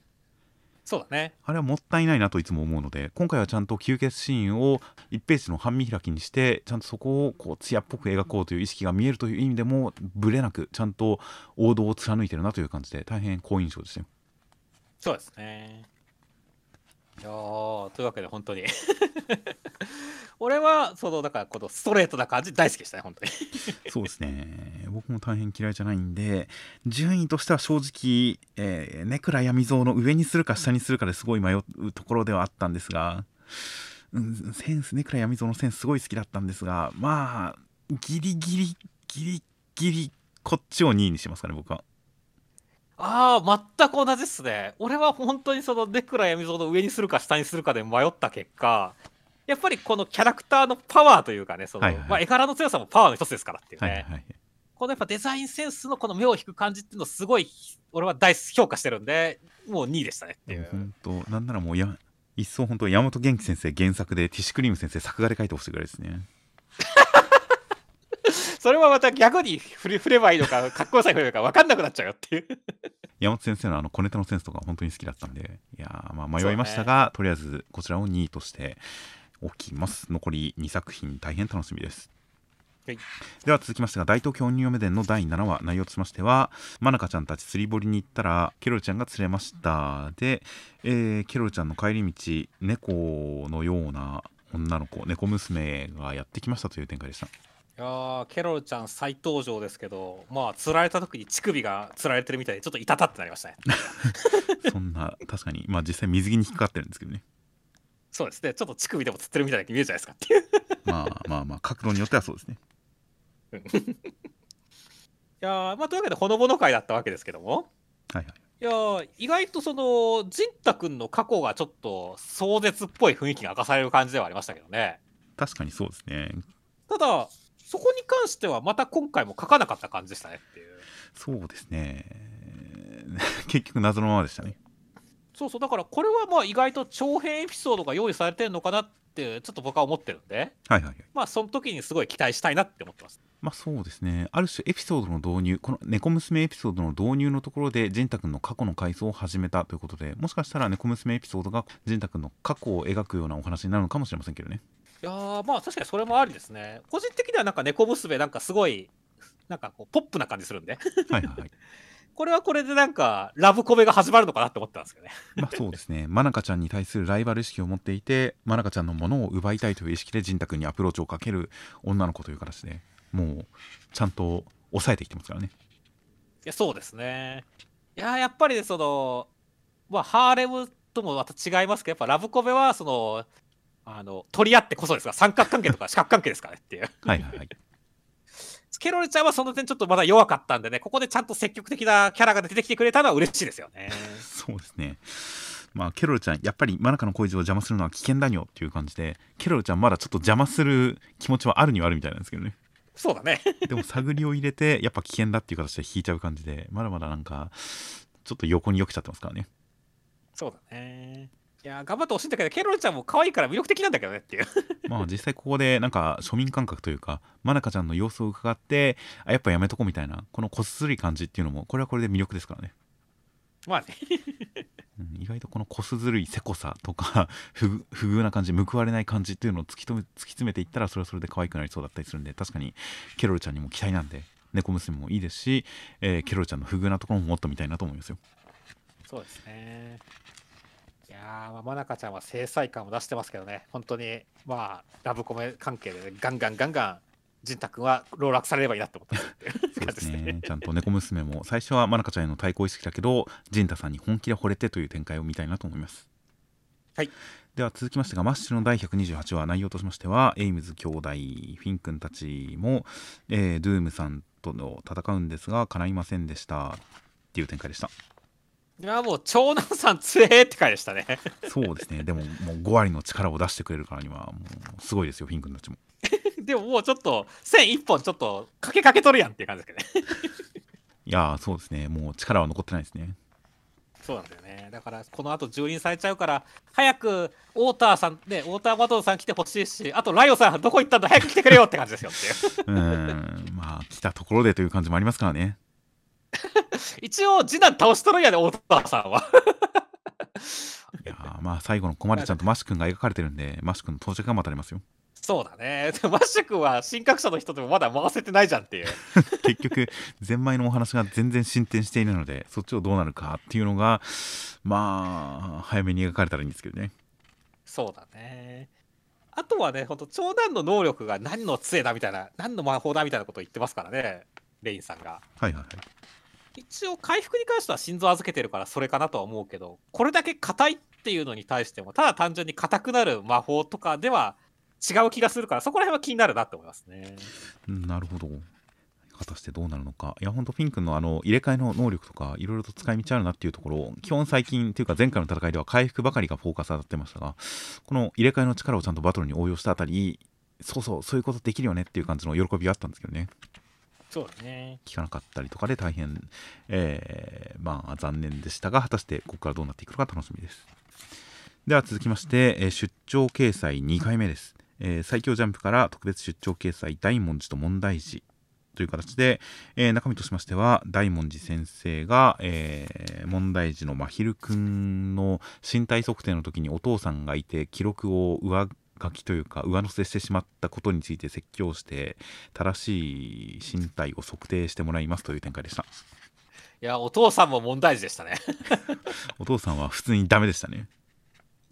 そうだね。あれはもったいないなといつも思うので今回はちゃんと吸血シーンを1ページの半見開きにしてちゃんとそこをこう艶っぽく描こうという意識が見えるという意味でもブレなくちゃんと王道を貫いてるなという感じで大変好印象でしたよ。そうですねいやというわけで本当に。俺はそのだからこのストレートな感じ大好きでしたね本当に。そうですね。僕も大変嫌いじゃないんで順位としては正直、えー、ネクラ闇蔵の上にするか下にするかですごい迷うところではあったんですが、うん、センスネクラ闇蔵のセンスすごい好きだったんですがまあギリギリギリギリこっちを2位にしますかね僕は。ああ全く同じっすね。俺は本当にそのネクラ闇蔵の上にするか下にするかで迷った結果やっぱりこのキャラクターのパワーというかねその、はいはい。まあ、絵柄の強さもパワーの一つですからっていうね、はいはいはい、このやっぱデザインセンスのこの目を引く感じっていうのをすごい俺は大評価してるんでもう2位でしたねっていう。本当なんならもうや一層本当山本元気先生原作でティッシュクリーム先生作画で書いてほしいぐらいですねそれはまた逆に振れ振ればいいのかかっこよさに振ればいいのか分かんなくなっちゃうよっていう。山本先生のあの小ネタのセンスとか本当に好きだったんでいやーまあ迷いましたが、とりあえずこちらを2位としておきます。残り2作品大変楽しみです。はい。では続きましてが大東京鬼嫁伝の第7話内容としましてはまなかちゃんたち釣り堀に行ったらケロルちゃんが釣れました。で、えーケロルちゃんの帰り道猫のような女の子猫娘がやってきましたという展開でしたいやーケロルちゃん再登場ですけどまあ釣られた時に乳首が釣られてるみたいでちょっといたたってなりましたね。そんな確かに。まあ実際水着に引っかかってるんですけどね。そうです。ねちょっと乳首でも釣ってるみたいに見えるじゃないですか。っていうまあまあまあ角度によってはそうですね。いやーまあというわけでほのぼの会だったわけですけども。はいはい。いやー意外とその仁太くんの過去がちょっと壮絶っぽい雰囲気が明かされる感じではありましたけどね。確かにそうですね。ただそこに関してはまた今回も書かなかった感じでしたねっていう。そうですね。結局謎のままでしたね。そうそう。だからこれはまあ意外と長編エピソードが用意されてるのかなってちょっと僕は思ってるんで。はいはいはい。まあその時にすごい期待したいなって思ってます。まあそうですね。ある種エピソードの導入この猫娘エピソードの導入のところで仁太くんの過去の回想を始めたということでもしかしたら猫娘エピソードが仁太くんの過去を描くようなお話になるのかもしれませんけどねいやーまあ確かにそれもありですね。個人的にはなんか猫娘なんかすごいなんかこうポップな感じするんで。はいはいはい。これはこれでなんかラブコメが始まるのかなって思ってたんですけどね。まあそうですね。まなかちゃんに対するライバル意識を持っていてまなかちゃんのものを奪いたいという意識で仁太くんにアプローチをかける女の子という形でもうちゃんと抑えてきてますからね。いやそうですね。いやーやっぱりねそのまあハーレムともまた違いますけどやっぱラブコメはそのあの取り合ってこそですが三角関係とか四角関係ですからねっていうはいはいはいケロルちゃんはその点ちょっとまだ弱かったんでねここでちゃんと積極的なキャラが出てきてくれたのは嬉しいですよね そうですね。まあ、ケロルちゃん、やっぱりマナカの恋路を邪魔するのは危険だよっていう感じで、ケロルちゃんまだちょっと邪魔する気持ちはあるにはあるみたいなんですけどね。そうだね でも探りを入れて、やっぱ危険だっていう形で引いちゃう感じで、まだまだなんか、ちょっと横によけちゃってますからね。そうだねいやー頑張ってほしいんだけどケロルちゃんも可愛いから魅力的なんだけどねっていう。まあ実際ここでなんか庶民感覚というか、マナカちゃんの様子を伺って、あ、やっぱやめとこうみたいな、このこっすり感じっていうのも、これはこれで魅力ですからね。まあね。うん意外とこのこすずるいせこさとか 不遇不遇な感じ報われない感じっていうのを突き止め突き詰めていったらそれはそれで可愛くなりそうだったりするんで確かにケロルちゃんにも期待なんで猫娘もいいですし、えーケロルちゃんの不遇なところももっと見たいなと思いますよ。そうですねいやー、まあ、まなかちゃんは正妻感を出してますけどね、本当に、まあ、ラブコメ関係で、ね、ガンガンガンガン、仁太君は籠絡されればいいなって思ったそうですね。ちゃんと猫娘も最初はまなかちゃんへの対抗意識だけど、ジンタさんに本気で惚れてという展開を見たいなと思います。はい。では続きましてが、マッシュの第128話、内容としましては、エイムズ兄弟、フィン君たちも、えードゥームさんとの戦うんですが、敵いませんでした。っていう展開でした。いや、もう、長男さん強えって回でしたね。そうですね。でも、もう5割の力を出してくれるからには、もうすごいですよ、フィン君たちも。でももうちょっと、線一本ちょっと、かけかけとるやんっていう感じですけどね。いやー、そうですね。もう力は残ってないですね。そうなんだよね。だから、この後蹂躙されちゃうから、早く、ウォーターさん、ね、ウォーターバトルさん来てほしいし、あと、ライオさん、どこ行ったんだ早く来てくれよって感じですよっていう。うーん、まあ、来たところでという感じもありますからね。一応、次男倒しとるんやで、ウォーターさんは。いやーまあ最後のコマでちゃんとマシ君が描かれてるんでマシ君の到着が待たれますよそうだね。でマッシュ君は、新格者の人でもまだ回せてないじゃんっていう。結局ゼンマイのお話が全然進展していないのでそっちをどうなるかっていうのがまあ早めに描かれたらいいんですけどねそうだね。あとはね、ほんと、長男の能力が何の杖だみたいな、何の魔法だみたいなことを言ってますからね、レインさんが。はいはいはい一応、回復に関しては心臓預けてるからそれかなとは思うけど、これだけ硬いっていうのに対しても、ただ単純に硬くなる魔法とかでは違う気がするから、そこら辺は気になるなって思いますね。うんなるほど。果たしてどうなるのか。いやほんとフィン君のあの入れ替えの能力とかいろいろと使い道あるなっていうところ基本最近というか前回の戦いでは回復ばかりがフォーカス当たってましたがこの入れ替えの力をちゃんとバトルに応用したあたりそうそうそういうことできるよねっていう感じの喜びはあったんですけどね。そうね。聞かなかったりとかで大変、えーまあ残念でしたが果たしてここからどうなっていくのか楽しみですでは続きまして、えー出張掲載2回目です、えー最強ジャンプから特別出張掲載大文字と問題児という形で、えー中身としましては大文字先生が、えー問題児のまひるくんの身体測定の時にお父さんがいて記録を上書きというか上乗せしてしまったことについて説教して正しい身体を測定してもらいますという展開でしたいや、お父さんも問題児でしたね。お父さんは普通にダメでしたね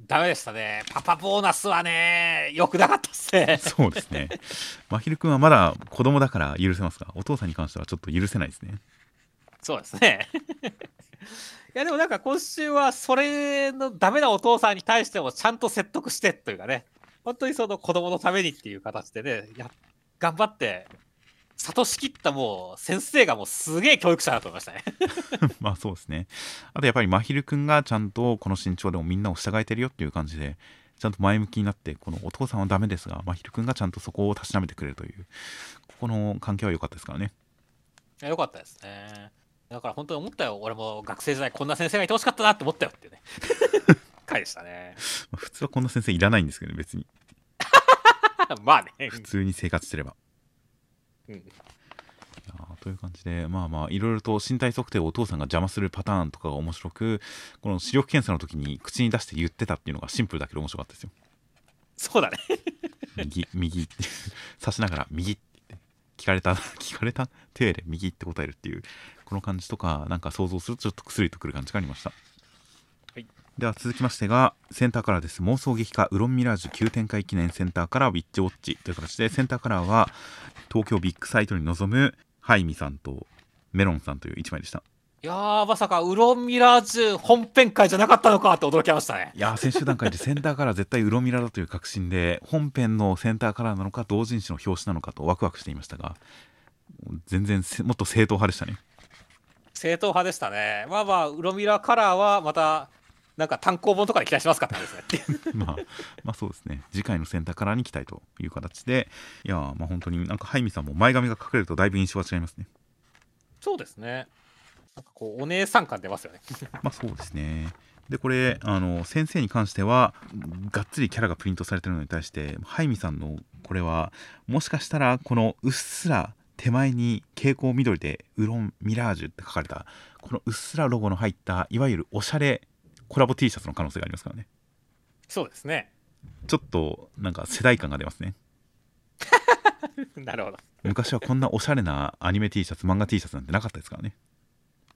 ダメでしたね。パパボーナスはね、良くなかったっすね。そうですねまひるくんはまだ子供だから許せますがお父さんに関してはちょっと許せないですねそうですね。いやでもなんか今週はそれのダメなお父さんに対してもちゃんと説得してというかね、本当にその子供のためにっていう形でね、や頑張って、諭しきったもう先生がもうすげえ教育者だと思いましたね。まあそうですねあとやっぱりまひるくんがちゃんとこの身長でもみんなを従えてるよっていう感じでちゃんと前向きになってこのお父さんはダメですがまひるくんがちゃんとそこをたしなめてくれるというここの関係は良かったですからねいやよかったですね。だから本当に思ったよ。俺も学生時代こんな先生がいてほしかったなって思ったよってね。回でしたね。まあ普通はこんな先生いらないんですけどね別に まあね。普通に生活してればうんという感じでまあまあいろいろと身体測定をお父さんが邪魔するパターンとかが面白くこの視力検査の時に口に出して言ってたっていうのがシンプルだけど面白かったですよそうだね。右右って指しながら右って聞かれた聞かれた手で右って答えるっていうこの感じとかなんか想像するとちょっと薬とくる感じがありましたはいでは続きましてがセンターカラーです妄想劇家ウロンミラージュ急展開記念センターカラーウィッチウォッチという形でセンターカラーは東京ビッグサイトに臨むハイミさんとメロンさんという1枚でしたいやー、まさかウロンミラージュ本編会じゃなかったのかって驚きましたね。いやー先週段階でセンターカラー絶対ウロミラだという確信で本編のセンターカラーなのか同人誌の表紙なのかとワクワクしていましたが全然せもっと正統派でしたね正統派でしたね。まあまあ、ウロミラカラーはまた、なんか単行本とかで期待しますかってですね。まあまあそうですね次回のセンターカラーに期待という形でいやーまあ本当になんかハイミさんも前髪が隠れるとだいぶ印象が違いますねそうですね。なんかこう、お姉さん感出ますよね。まあそうですねでこれあの先生に関してはがっつりキャラがプリントされてるのに対してハイミさんのこれはもしかしたらこのうっすら手前に蛍光緑でウロンミラージュって書かれたこのうっすらロゴの入ったいわゆるおしゃれコラボ T シャツの可能性がありますからねそうですね。ちょっとなんか世代感が出ますね なるほど。昔はこんなおしゃれなアニメ T シャツ漫画 T シャツなんてなかったですからね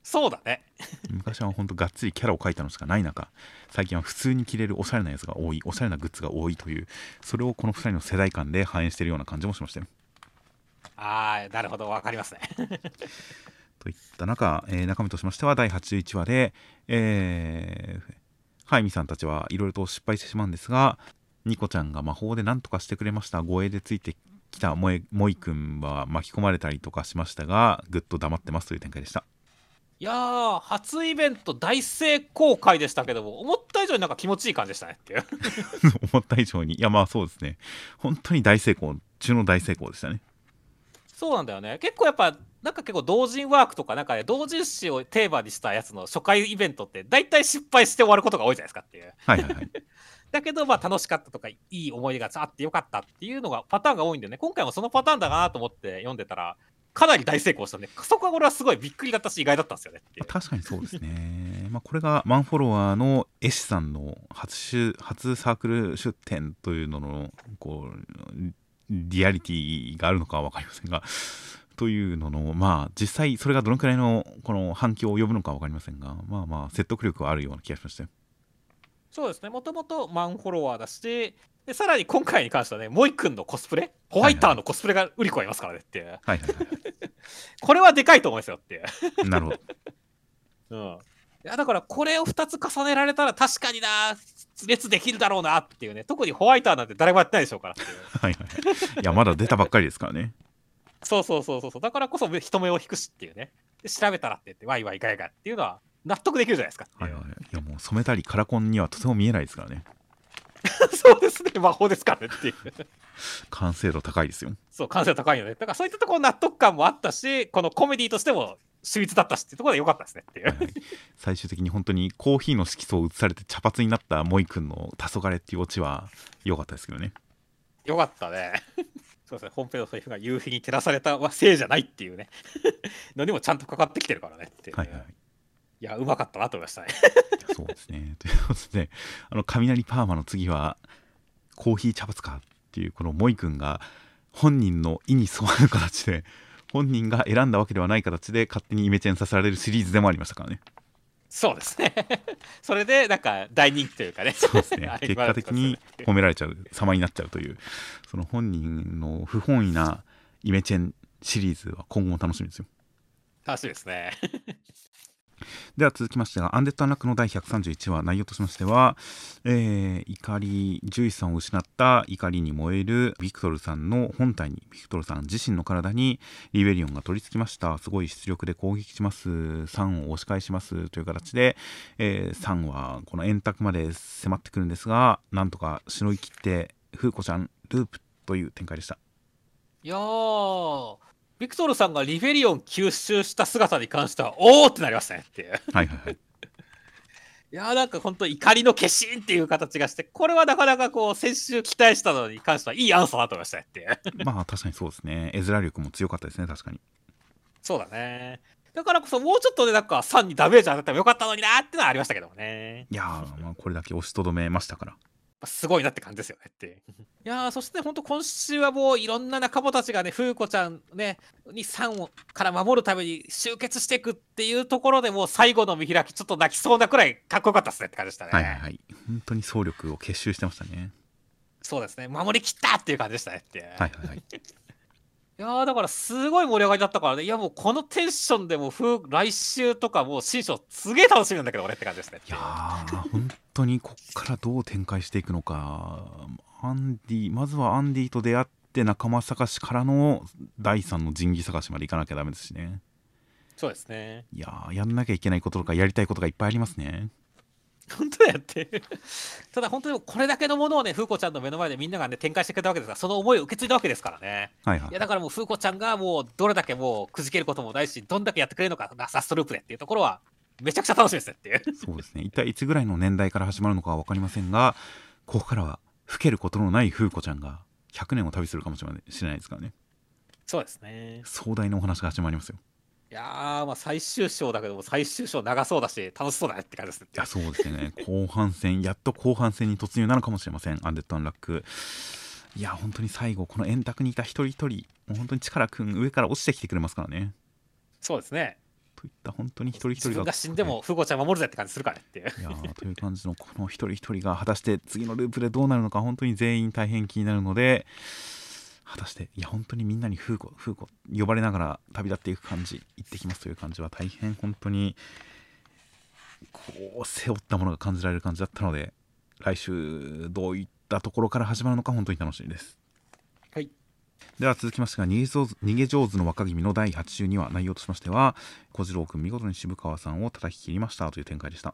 そうだね。昔は本当がっつりキャラを描いたのしかない中最近は普通に着れるおしゃれなやつが多いおしゃれなグッズが多いというそれをこの2人の世代間で反映しているような感じもしましたよああ、なるほど、わかりますね。といった中、えー中身としましては第81話で、えー、ハイミさんたちはいろいろと失敗してしまうんですがニコちゃんが魔法で何とかしてくれました。護衛でついてきたモエモイ君は巻き込まれたりとかしましたがぐっと黙ってますという展開でした。いやー、初イベント大成功回でしたけども、思った以上になんか気持ちいい感じでしたねっていう。思った以上に。いやまあそうですね。本当に大成功中の大成功でしたねそうなんだよね。結構やっぱ、なんか結構同人ワークとか、なんかね、同人誌をテーマにしたやつの初回イベントって、大体失敗して終わることが多いじゃないですかっていう。はいはいはい だけど、まあ楽しかったとか、いい思い出があってよかったっていうのがパターンが多いんでね、今回もそのパターンだなと思って読んでたら、かなり大成功したんで、そこは俺はすごいびっくりだったし、意外だったんですよね。確かにそうですね。まあこれがマンフォロワーの絵師さんの初出初サークル出展というののこうリアリティがあるのかは分かりませんが。というののまあ実際それがどのくらいのこの反響を呼ぶのかは分かりませんがまあまあ説得力はあるような気がしましたよ。そうですね、もともとマンフォロワーだし、でさらに今回に関してはね、モイ君のコスプレ、ホワイターのコスプレが売り子はいますからねっていう、はいはいは これはでかいと思いますよっていう。い。なるほど。うん、いやだからこれを2つ重ねられたら確かにな列できるだろうなっていうね特にホワイターなんて誰もやってないでしょうからはいはい。いやまだ出たばっかりですからね。そうそうそうそうだからこそ人目を引くしっていうねで調べたらって言ってワイワイガヤガヤっていうのは納得できるじゃないですかはいはい。いやもう染めたりカラコンにはとても見えないですからね。そうですね魔法ですからねっていう完成度高いですよ。そう完成度高いよねだからそういったところ納得感もあったしこのコメディとしても秀逸だったしっていうところで良かったですねっていうはいはい最終的に本当にコーヒーの色素を移されて茶髪になったモイ君の黄昏っていうオチは良かったですけどね。よかったね。そうですね、本編のセリフが夕日に照らされたせいじゃないっていうね、のにもちゃんとかかってきてるからねっていうね、はいはい。いや、うまかったなと思いましたね。そうですね。ということで、あの雷パーマの次はコーヒー茶髪かっていうこのモイ君が本人の意に沿わぬ形で本人が選んだわけではない形で勝手にイメチェンさせられるシリーズでもありましたからね。そうですね。それで、なんか、大人気というかね。そうですね 結果的に褒められちゃう様になっちゃうというその本人の不本意なイメチェンシリーズは今後も楽しみですよ。楽しいですね。では続きましてが、アンデッド・アンラックの第131話、内容としましては、えー怒り、ジュイスさんを失った怒りに燃えるビクトルさんの本体に、ビクトルさん自身の体にリベリオンが取り付きました。すごい出力で攻撃します。サンを押し返します。という形で、えーサンはこの円卓まで迫ってくるんですが、なんとかしのぎ切って、フーコちゃん、ループという展開でした。いやー、ビクトルさんがリベリオン吸収した姿に関しては、おーってなりましたねっていう。はいはいはい。いやーなんか本当怒りの化身っていう形がして、これはなかなかこう、先週期待したのに関してはいいアンサーだと思いましたねって。まあ確かにそうですね。絵面力も強かったですね、確かに。そうだね。だからこそもうちょっとね、なんか3にダメージ当たってもよかったのになーってのはありましたけどもね。いやー、まあ、これだけ押しとどめましたから。すごいなって感じですよねって。いやーそして本当今週はもういろんな仲間たちがね、風子ちゃんね、に3をから守るために集結していくっていうところでもう最後の見開きちょっと泣きそうなくらいかっこよかったですねって感じでしたね。はいはいはい。本当に総力を結集してましたね。そうですね。守りきったっていう感じでしたねって。はいはいはい。いやーだからすごい盛り上がりだったからね、いやもうこのテンションでもう風来週とかもう新章すげえ楽しみなんだけど俺って感じですね。いやー、本当にこっからどう展開していくのか。アンディ、まずはアンディと出会って仲間探しからの第3の神器探しまで行かなきゃダメですしね。そうですね。いやー、やんなきゃいけないこととかやりたいことがいっぱいありますね。本当だよって。ただ本当にこれだけのものをね、風子ちゃんの目の前でみんながね、展開してくれたわけですから、その思いを受け継いだわけですからね。はいはいいや。だからもう風子ちゃんがもうどれだけもうくじけることもないし、どんだけやってくれるのか、ラストループでっていうところは、めちゃくちゃ楽しみですねっていう。そうですね。一体いつぐらいの年代から始まるのかは分かりませんが、ここからは老けることのない風子ちゃんが100年を旅するかもしれないですからね。そうですね。壮大なお話が始まりますよ。いやー、まあ最終章だけども、最終章長そうだし、楽しそうだねって感じですね。いやそうですね。後半戦やっと後半戦に突入なのかもしれません。アンデッド・アンラック。いや本当に最後この円卓にいた一人一人もう本当に力くん上から落ちてきてくれますからね。そうですね。といった本当に一人一人が自分が死んでもフゴちゃん守るぜって感じするからねっていう。いやーという感じのこの一人一人が果たして次のループでどうなるのか本当に全員大変気になるので果たしていや本当にみんなにフーコフーコ呼ばれながら旅立っていく感じ行ってきますという感じは大変本当にこう背負ったものが感じられる感じだったので来週どういったところから始まるのか本当に楽しみです。はい。では続きましてが逃げ上手逃げ上手の若君の第82話内容としましては小次郎君見事に渋川さんを叩き切りましたという展開でした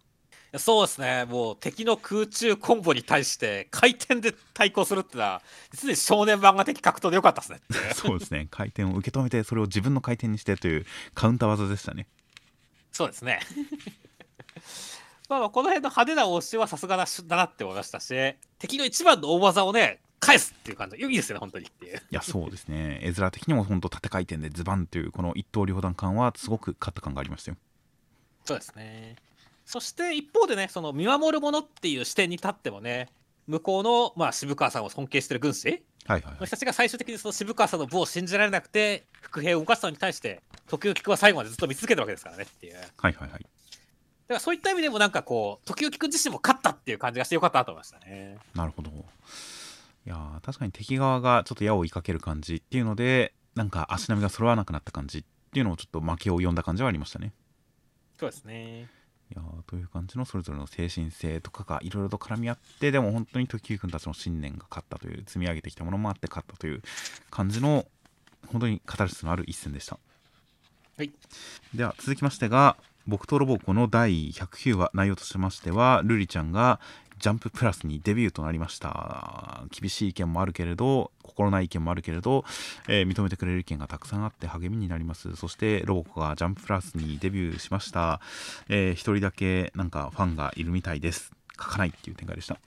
そうですね。もう敵の空中コンボに対して回転で対抗するってのは実に少年漫画的格闘でよかったですね。そうですね。回転を受け止めてそれを自分の回転にしてというカウンター技でしたね。そうですね。まあまあこの辺の派手な応酬はさすがだだなって思いましたし敵の一番の大技をね返すっていう感じ。いいですよね本当にっていう。いやそうですね。絵面的にも本当縦回転でズバンというこの一刀両断感はすごく勝った感がありましたよ。そうですねそして一方でねその見守る者っていう視点に立ってもね向こうの、まあ、渋川さんを尊敬してる軍師はいはい、はい。の人たちが最終的にその渋川さんの武を信じられなくて伏兵を動かすのに対して時々は最後までずっと見続けてるわけですからねっていう。だかはいはい。はいらそういった意味でもなんかこう時々くん自身も勝ったっていう感じがしてよかったなと思いましたね。なるほど。いやー確かに敵側がちょっと矢を追いかける感じっていうのでなんか足並みが揃わなくなった感じっていうのをちょっと負けを呼んだ感じはありましたね。そうですねいやーという感じのそれぞれの精神性とかがいろいろと絡み合ってでも本当に時行君たちの信念が勝ったという積み上げてきたものもあって勝ったという感じの本当にカタルシスのある一戦でした。はい。では続きましてが僕とロボコの第109話内容としましてはルリちゃんがジャンププラスにデビューとなりました。厳しい意見もあるけれど心ない意見もあるけれど、えー認めてくれる意見がたくさんあって励みになります。そしてロボコがジャンププラスにデビューしました。えー一人だけなんかファンがいるみたいです。書かないっていう展開でした。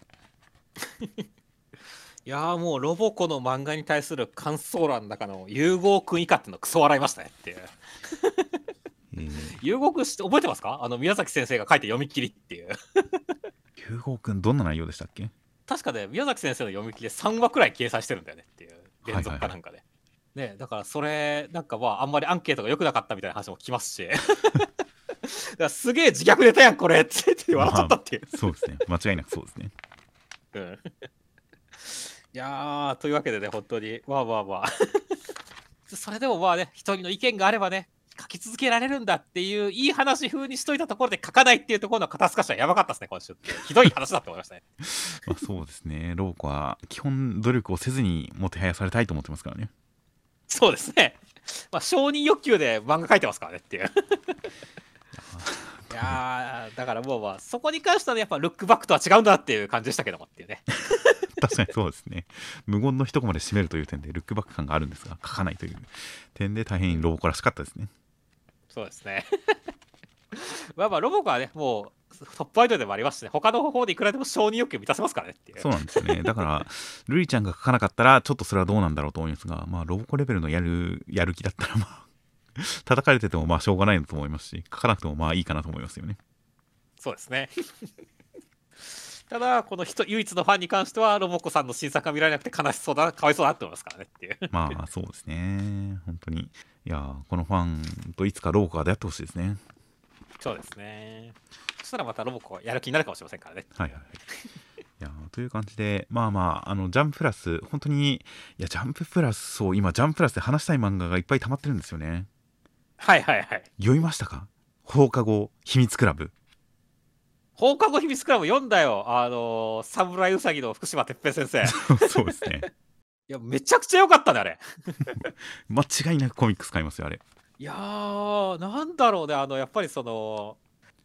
いやーもうロボコの漫画に対する感想欄の中の融合くん以下っていうのクソ笑いましたねっていう。えー、融合くん覚えてますか？あの宮崎先生が書いて読み切りっていう融合くんどんな内容でしたっけ？確かね宮崎先生の読み切りで3話くらい掲載してるんだよねっていう連続かなんかで、ねだからそれなんかまああんまりアンケートが良くなかったみたいな話も聞きますし。すげえ自虐ネタやんこれって言って笑っちゃったっていう、そうですね。間違いなくそうですね。うん。いやーというわけでね本当にまあまあまあそれでもまあね一人の意見があればね書き続けられるんだっていういい話風にしといたところで書かないっていうところの肩透かしはやばかったですね今週ってひどい話だと思いましたね まあそうですねロボコは基本努力をせずにもてはやされたいと思ってますからねそうですね。まあ、承認欲求で漫画描いてますからねっていう。いやーだからもうまあそこに関してはねやっぱルックバックとは違うんだっていう感じでしたけどもっていうね。確かにそうですね無言の一コマで締めるという点でルックバック感があるんですが書かないという点で大変ロボコらしかったですねそうですね。まあまあロボコはねもうトップアイドルでもありますしね他の方法でいくらでも承認欲求満たせますからねっていう。そうなんですよねだからルリちゃんが書かなかったらちょっとそれはどうなんだろうと思いますがまあロボコレベルのやるやる気だったらまあ 叩かれててもまあしょうがないと思いますし書かなくてもまあいいかなと思いますよねそうですね。ただこの人唯一のファンに関してはロボコさんの新作が見られなくて悲しそうだかわいそうだって思いますからねっていう。まあそうですね本当にいやーこのファンといつかロボコが出会ってほしいですねそうですね。そしたらまたロボコやる気になるかもしれませんからね。はいはいはいいやーという感じでまあまああのジャンププラス本当にいやジャンププラスそう今ジャンププラスで話したい漫画がいっぱい溜まってるんですよねはいはいはい。読みましたか？放課後秘密クラブ放課後秘密クラブ読んだよ。あのー、侍うさぎの福島哲平先生。い そうですねや、めちゃくちゃ良かったね、あれ。間違いなくコミックス買いますよあれいやー、なんだろうね、あの、やっぱりその、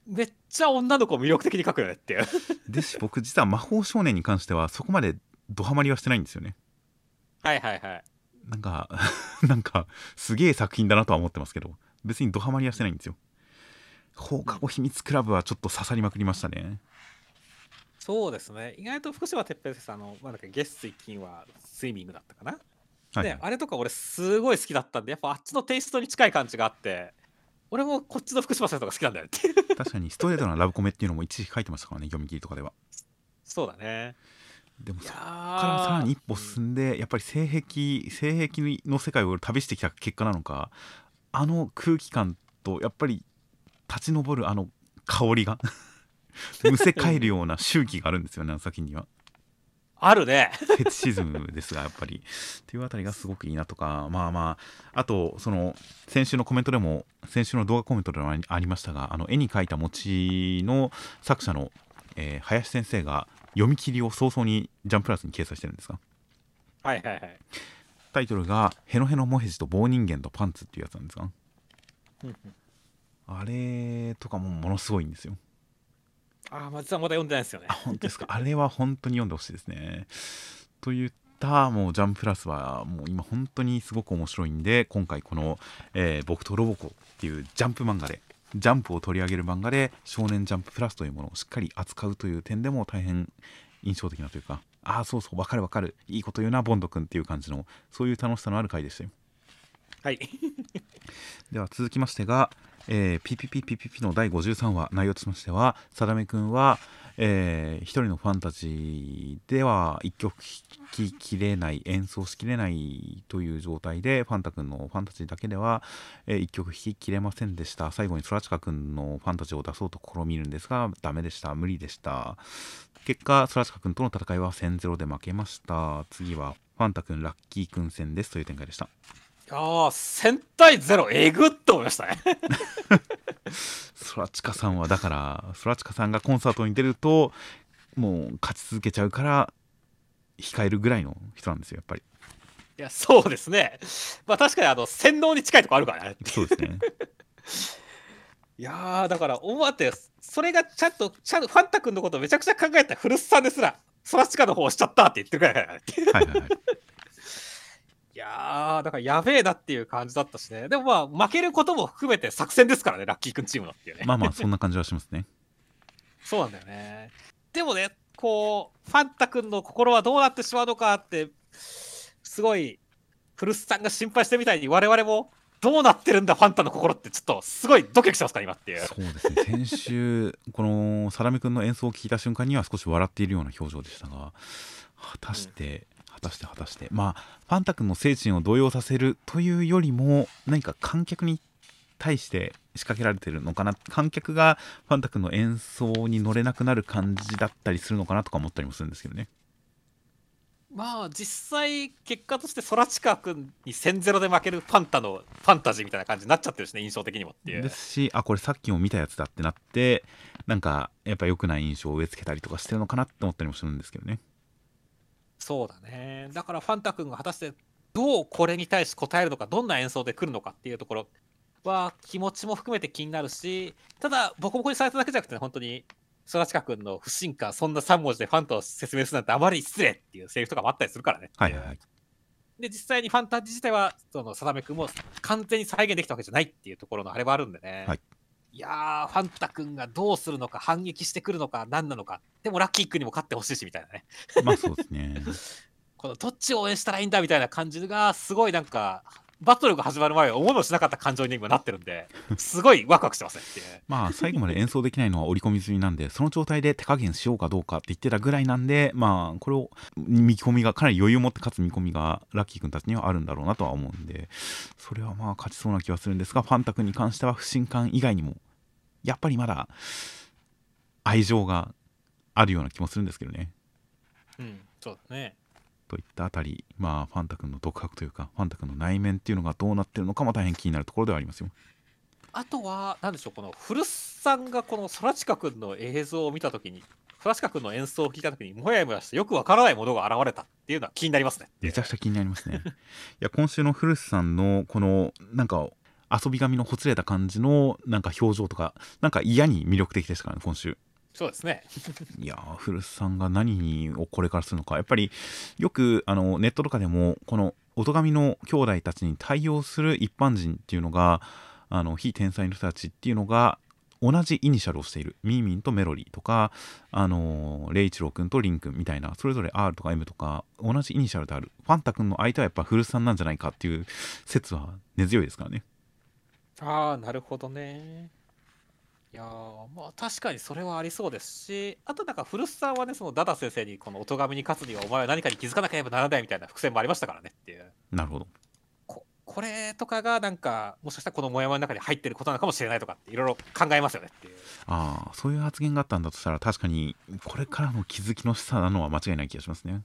めっちゃ女の子を魅力的に描くよねっていう。ですし僕実は魔法少年に関してはそこまでドハマりはしてないんですよねはいはいはい。なんかなんかすげえ作品だなとは思ってますけど別にドハマりはしてないんですよ放課後秘密クラブはちょっと刺さりまくりましたねそうですね。意外と福島哲平先生、あの、まあ、なんか月水金はスイミングだったかな。はい、ね、あれとか俺すごい好きだったんで、やっぱあっちのテイストに近い感じがあって、俺もこっちの福島先生が好きなんだよねっていう。確かにストレートなラブコメっていうのも一時期書いてましたからね読み切りとかではそうだね。でもそこからさらに一歩進んでやっぱり性癖性癖の世界を旅してきた結果なのかあの空気感とやっぱり立ち上るあの香りが。むせ返るような周期があるんですよねあの先には。あるね。フェチシズムですがやっぱり。っていうあたりがすごくいいなとか。まあまあ。あとその先週のコメントでも先週の動画コメントでもありましたがあの絵に描いた餅の作者の、えー林先生が読み切りを早々にジャンププラスに掲載してるんですがはいはいはい。タイトルが「ヘノヘノモヘジと棒人間とパンツ」っていうやつなんですがうんうんあれとかもものすごいんですよああ、まあ実はまだ読んでないですよねあ。本当ですか？あれは本当に読んでほしいですねといったもうジャンププラスはもう今本当にすごく面白いんで今回この、えー僕とロボコ」っていうジャンプ漫画でジャンプを取り上げる漫画で少年ジャンププラスというものをしっかり扱うという点でも大変印象的なというかああそうそうわかるわかるいいこと言うなボンド君っていう感じのそういう楽しさのある回でしたよはい。では続きましてが、えー、PPPPP の第53話内容としましてはさだめくんは、えー一人のファンタジーでは一曲弾ききれない演奏しきれないという状態でファンタ君のファンタジーだけでは、えー一曲弾ききれませんでした。最後に空近くんのファンタジーを出そうと試みるんですがダメでした。無理でした。結果空近くんとの戦いは戦0で負けました。次はファンタ君ラッキーくん戦ですという展開でした。ああ、戦隊ゼロ、えぐっと思いましたね。空知さんはだから空知さんがコンサートに出るともう勝ち続けちゃうから控えるぐらいの人なんですよやっぱりいや、そうですね。まあ確かに、あの、洗脳に近いとこあるからね。そうですねいやー、だから、思わって、それがちゃんと、ちゃんとファンタ君のことをめちゃくちゃ考えた古巣さんですら、ソラチカの方をしちゃったって言ってるくらいだからね。はいはいはいいやー、だからやべえなっていう感じだったしね。でもまあ、負けることも含めて作戦ですからね、ラッキー君チームのっていうね。まあまあそんな感じはしますね そうなんだよね。でもね、こう、ファンタ君の心はどうなってしまうのかって、すごい、古巣さんが心配してるみたいに、我々も、どうなってるんだ、ファンタの心って、ちょっと、すごいドキドキしてますから、今っていう。そうですね先週 このサラメ君の演奏を聞いた瞬間には少し笑っているような表情でしたが果たして、果たして果たして。まあファンタ君の精神を動揺させるというよりも何か観客に対して仕掛けられてるのかな？観客がファンタ君の演奏に乗れなくなる感じだったりするのかなとか思ったりもするんですけどね。まあ、実際、結果として、ソラチカ君に1000ゼロで負けるファンタのファンタジーみたいな感じになっちゃってるしね、印象的にもっていう。で。すしあこれさっきも見たやつだってなってなんかやっぱ良くない印象を植え付けたりとかしてるのかなって思ったりもするんですけどねそうだね。だから、ファンタ君が果たして、どうこれに対し答えるのか、どんな演奏で来るのかっていうところは、気持ちも含めて気になるし、ただ、ボコボコにされただけじゃなくて、本当に、ソラチカ君の不信感、そんな3文字でファンタを説明するなんてあまり失礼っていうセリフとかもあったりするからね。はいはいはいで、実際にファンタジー自体は、その、定め君も完全に再現できたわけじゃないっていうところのあれはあるんでね。はいいやー、ファンタ君がどうするのか、反撃してくるのか、何なのか。でも、ラッキー君にも勝ってほしいし、みたいなね。まあそうですね このどっちを応援したらいいんだみたいな感じがすごいなんかバトルが始まる前は思いもしなかった感情に今なってるんですごいワクワクしてますねまあ最後まで演奏できないのは織り込み済みなんでその状態で手加減しようかどうかって言ってたぐらいなんでまあこれを見込みがかなり余裕を持って勝つ見込みがラッキー君たちにはあるんだろうなとは思うんでそれはまあ勝ちそうな気はするんですがファンタ君に関しては不信感以外にもやっぱりまだ愛情があるような気もするんですけどね。うんそうだねといったあたりまあファンタ君の独白というかファンタ君の内面っていうのがどうなってるのかも大変気になるところではありますよ。あとは何でしょうこの古巣さんがこの空近くんの映像を見た時に空近くんの演奏を聞いた時にもやもやしてよくわからないものが現れたっていうのは気になりますね。めちゃくちゃ気になりますね。いや今週の古巣さんのこのなんか遊び神のほつれた感じのなんか表情とかなんか嫌に魅力的でしたからね今週そうですね。いやー古巣さんが何をこれからするのか。やっぱりよくあのネットとかでもこの音神の兄弟たちに対応する一般人っていうのがあの非天才の人たちっていうのが同じイニシャルをしている。ミーミンとメロリーとか、あのーレイチロー君とリン君みたいなそれぞれ R とか M とか同じイニシャルである。ファンタ君の相手はやっぱ古巣さんなんじゃないかっていう説は根強いですからね。ああなるほどねいやーまあ確かにそれはありそうですしあとなんか古巣さんはねそのダダ先生にこの音神に勝つにはお前は何かに気づかなければならないみたいな伏線もありましたからねっていう。なるほど。ここれとかがなんかもしかしたらこのモヤモヤの中に入ってることなのかもしれないとかっていろいろ考えますよねっていう。ああそういう発言があったんだとしたら確かにこれからの気づきの示唆なのは間違いない気がしますね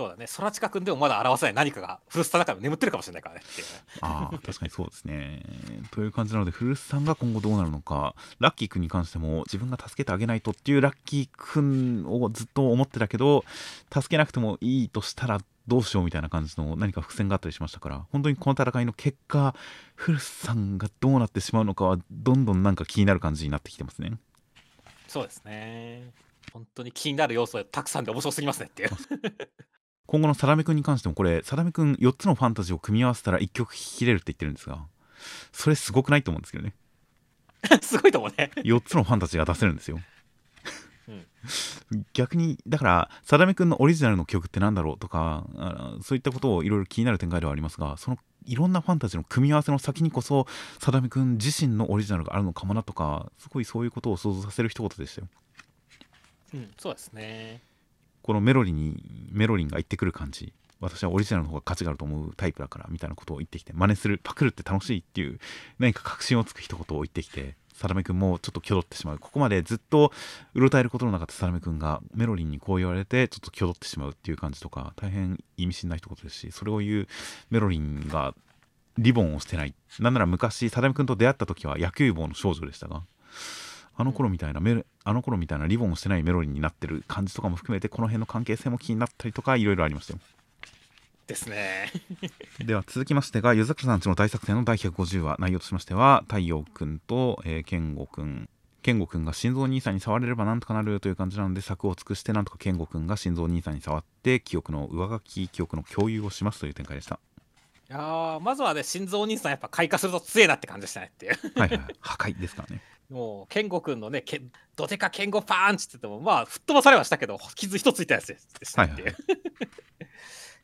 そうだね。空近くんでもまだ表せない何かが古巣さんの中に眠ってるかもしれないからねっていうね。ああ確かにそうですね。という感じなので古巣さんが今後どうなるのかラッキーくんに関しても自分が助けてあげないとっていうラッキーくんをずっと思ってたけど助けなくてもいいとしたらどうしようみたいな感じの何か伏線があったりしましたから本当にこの戦いの結果古巣さんがどうなってしまうのかはどんどんなんか気になる感じになってきてますね。そうですね。本当に気になる要素がたくさんで面白すぎますねっていう 今後のサダメ君に関してもこれサダメ君4つのファンタジーを組み合わせたら1曲弾きれるって言ってるんですがそれすごくないと思うんですけどね。すごいと思うね。4つのファンタジーが出せるんですよ。うん。逆にだからサダメ君のオリジナルの曲ってなんだろうとかあそういったことをいろいろ気になる展開ではありますがそのいろんなファンタジーの組み合わせの先にこそサダメ君自身のオリジナルがあるのかもなとかすごいそういうことを想像させる一言でしたよ。うん、そうですねこのメロリにメロリンが言ってくる感じ。私はオリジナルの方が価値があると思うタイプだからみたいなことを言ってきて真似するパクるって楽しいっていう何か確信をつく一言を言ってきてサダメ君もちょっと挙動ってしまう。ここまでずっとうろたえることのなかったサダメ君がメロリンにこう言われてちょっと挙動ってしまうっていう感じとか大変意味深な一言ですしそれを言うメロリンがリボンをしてない。なんなら昔サダメ君と出会った時は野球帽の少女でしたがあの頃みたいなメロあの頃みたいなリボンをしてないメロリンになってる感じとかも含めてこの辺の関係性も気になったりとかいろいろありましたよ。ですね。では続きましてが夜桜さんちの大作戦の第150話内容としましては太陽くんと、えー、健吾くん。健吾くんが心臓兄さんに触れればなんとかなるという感じなので策を尽くしてなんとか健吾くんが心臓兄さんに触って記憶の上書き記憶の共有をしますという展開でした。いやーまずはね心臓お兄さんやっぱ開花すると強えなって感じでしたねっていう。はいはいはい。破壊ですからねもう健吾くんのねけドテカ健吾パーンチって言ってもまあ吹っ飛ばされはしたけど傷一ついたやつでしたっていう、はい。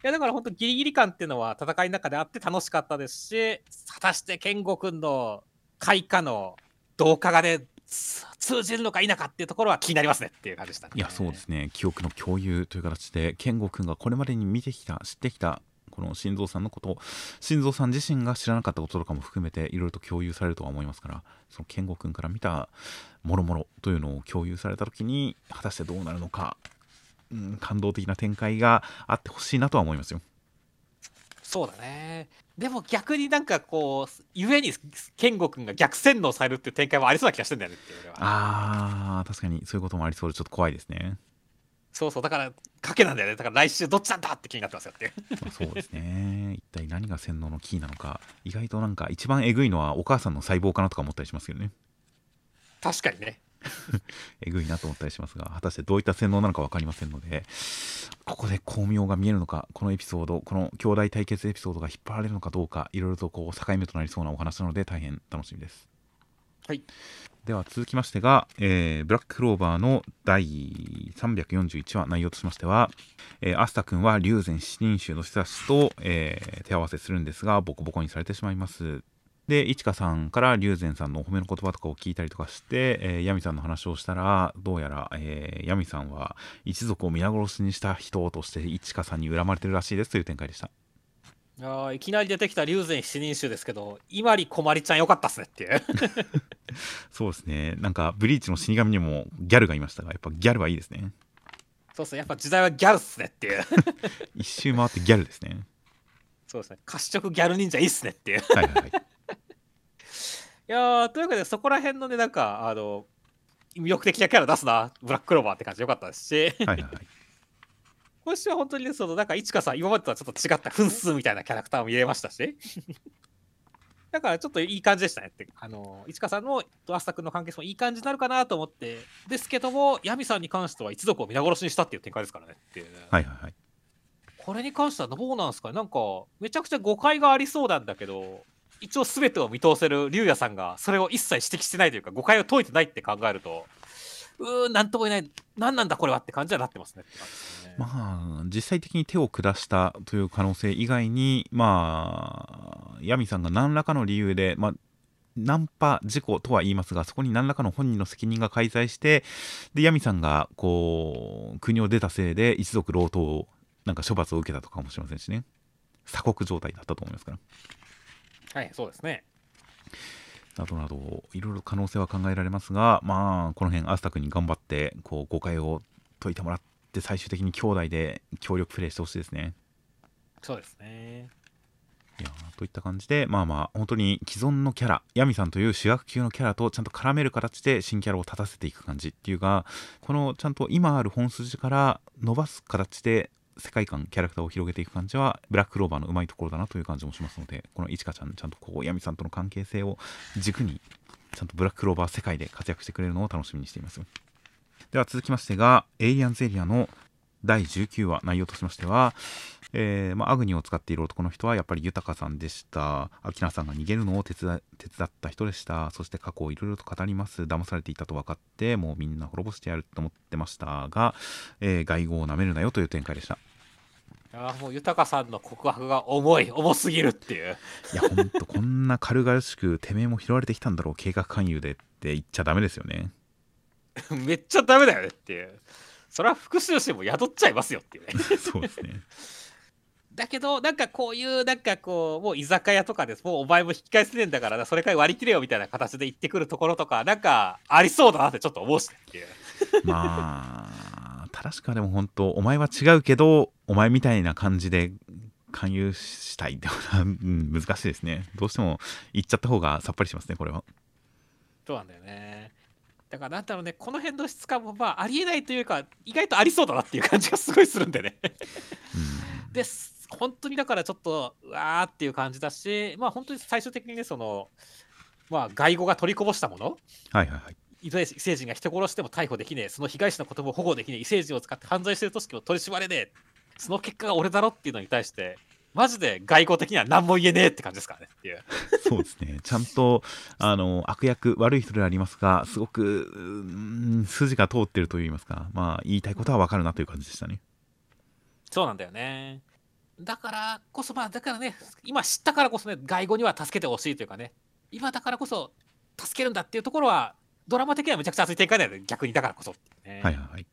いやだから本当ギリギリ感っていうのは戦いの中であって楽しかったですし果たして健吾くんの開花の同化がねつ通じるのか否かっていうところは気になりますねっていう感じでしたね。いやそうですね。記憶の共有という形で健吾くんがこれまでに見てきた知ってきたこの心臓さんのこと心臓さん自身が知らなかったこととかも含めていろいろと共有されるとは思いますからその健吾くんから見たもろもろというのを共有された時に果たしてどうなるのか、うん、感動的な展開があってほしいなとは思いますよ。そうだね。でも逆になんかこうゆえに健吾くんが逆洗脳されるっていう展開もありそうな気がしてんだよねあー確かにそういうこともありそうでちょっと怖いですね、そうそうだから賭けなんだよね。だから来週どっちなんだって気になってますよってそうですね。一体何が洗脳のキーなのか。意外となんか一番えぐいのはお母さんの細胞かなとか思ったりしますけどね。確かにね。えぐいなと思ったりしますが果たしてどういった洗脳なのか分かりませんのでここで巧妙が見えるのかこのエピソードこの兄弟対決エピソードが引っ張られるのかどうかいろいろとこう境目となりそうなお話なので大変楽しみです。はいでは続きましてが、えーブラッククローバーの第341話内容としましては、えーアスタ君は龍禅七人衆の人たちと、えー手合わせするんですがボコボコにされてしまいます。でいちかさんから龍禅さんのお褒めの言葉とかを聞いたりとかして、えーヤミさんの話をしたらどうやら、えーヤミさんは一族を皆殺しにした人としていちかさんに恨まれてるらしいですという展開でした。いやーいきなり出てきた龍禅七人衆ですけど今里こまりちゃんよかったっすねっていう。そうですね。なんかブリーチの死神にもギャルがいましたがやっぱギャルはいいですね。そうですね。やっぱ時代はギャルっすねっていう。一周回ってギャルですね。そうですね。褐色ギャル忍者いいっすねっていう。はいはいはい。いやーというわけでそこら辺のねなんかあの魅力的なキャラ出すな。ブラッククローバーって感じよかったですし。はいはいはい今週は本当にねそのなんかいちかさん今までとはちょっと違った分数みたいなキャラクターも見れましたし。だからちょっといい感じでしたねってあのいちかさんのとアスタ君の関係性もいい感じになるかなと思ってですけどもヤミさんに関しては一族を皆殺しにしたっていう展開ですからねっていうね。はいはいはい。これに関してはどうなんですかね？なんかめちゃくちゃ誤解がありそうなんだけど一応全てを見通せる竜也さんがそれを一切指摘してないというか誤解を解いてないって考えるとうーんなんとも言えない何なんだこれはって感じはなってますねって感じですね。まあ実際的に手を下したという可能性以外にまあヤミさんが何らかの理由でまあナンパ事故とは言いますがそこに何らかの本人の責任が介在してでヤミさんがこう国を出たせいで一族老頭をなんか処罰を受けたとかもしれませんしね。鎖国状態だったと思いますから。はいそうですね。などなどいろいろ可能性は考えられますがまあこの辺アスタ君に頑張ってこう誤解を解いてもらって最終的に兄弟で協力プレイしてほしいですね。そうですね。いやーといった感じでまあまあ本当に既存のキャラヤミさんという主役級のキャラとちゃんと絡める形で新キャラを立たせていく感じっていうかこのちゃんと今ある本筋から伸ばす形で世界観キャラクターを広げていく感じはブラッククローバーのうまいところだなという感じもしますのでこのいちかちゃんちゃんとこうヤミさんとの関係性を軸にちゃんとブラッククローバー世界で活躍してくれるのを楽しみにしていますでは続きましてがエイリアンズエリアの第19話内容としましては、えーまあ、アグニを使っている男の人はやっぱり豊さんでした。アキナさんが逃げるのを手伝手伝った人でした。そして過去をいろいろと語ります。騙されていたと分かってもうみんな滅ぼしてやると思ってましたが、えー、外語をなめるなよという展開でした。あもう豊さんの告白が重い。重すぎるっていう。いやほんとこんな軽々しくてめえも拾われてきたんだろう。計画勧誘でって言っちゃダメですよね めっちゃダメだよねっていう。それは復讐心も宿っちゃいますよっていうね。そうですね。だけどなんかこういうなんかこうもう居酒屋とかですもうお前も引き返せねえんだからなそれから割り切れよみたいな形で言ってくるところとかなんかありそうだなってちょっと思うしねっていう。まあ正しくはでも本当お前は違うけどお前みたいな感じで勧誘したいってうん、難しいですね。どうしても言っちゃった方がさっぱりしますねこれは。そうなんだよねだからなんだろうねこの辺の質感もまあありえないというか意外とありそうだなっていう感じがすごいするんでね。うん。です本当にだからちょっとうわーっていう感じだしまあ本当に最終的にねそのまあ外語が取りこぼしたもの。はいはいはい。異星人が人殺しても逮捕できねえ。その被害者の子供を保護できねえ。異星人を使って犯罪してる組織を取り締まれねえ。その結果が俺だろっていうのに対してマジで外交的には何も言えねえって感じですからね。っていうそうですね。ちゃんとあの悪役悪い人ではありますがすごくうん筋が通ってるといいますか。まあ言いたいことはわかるなという感じでしたね。そうなんだよね。だからこそまあだからね今知ったからこそね外語には助けてほしいというかね。今だからこそ助けるんだっていうところはドラマ的にはむちゃくちゃ熱い展開だよね。逆にだからこそね、はいはいはい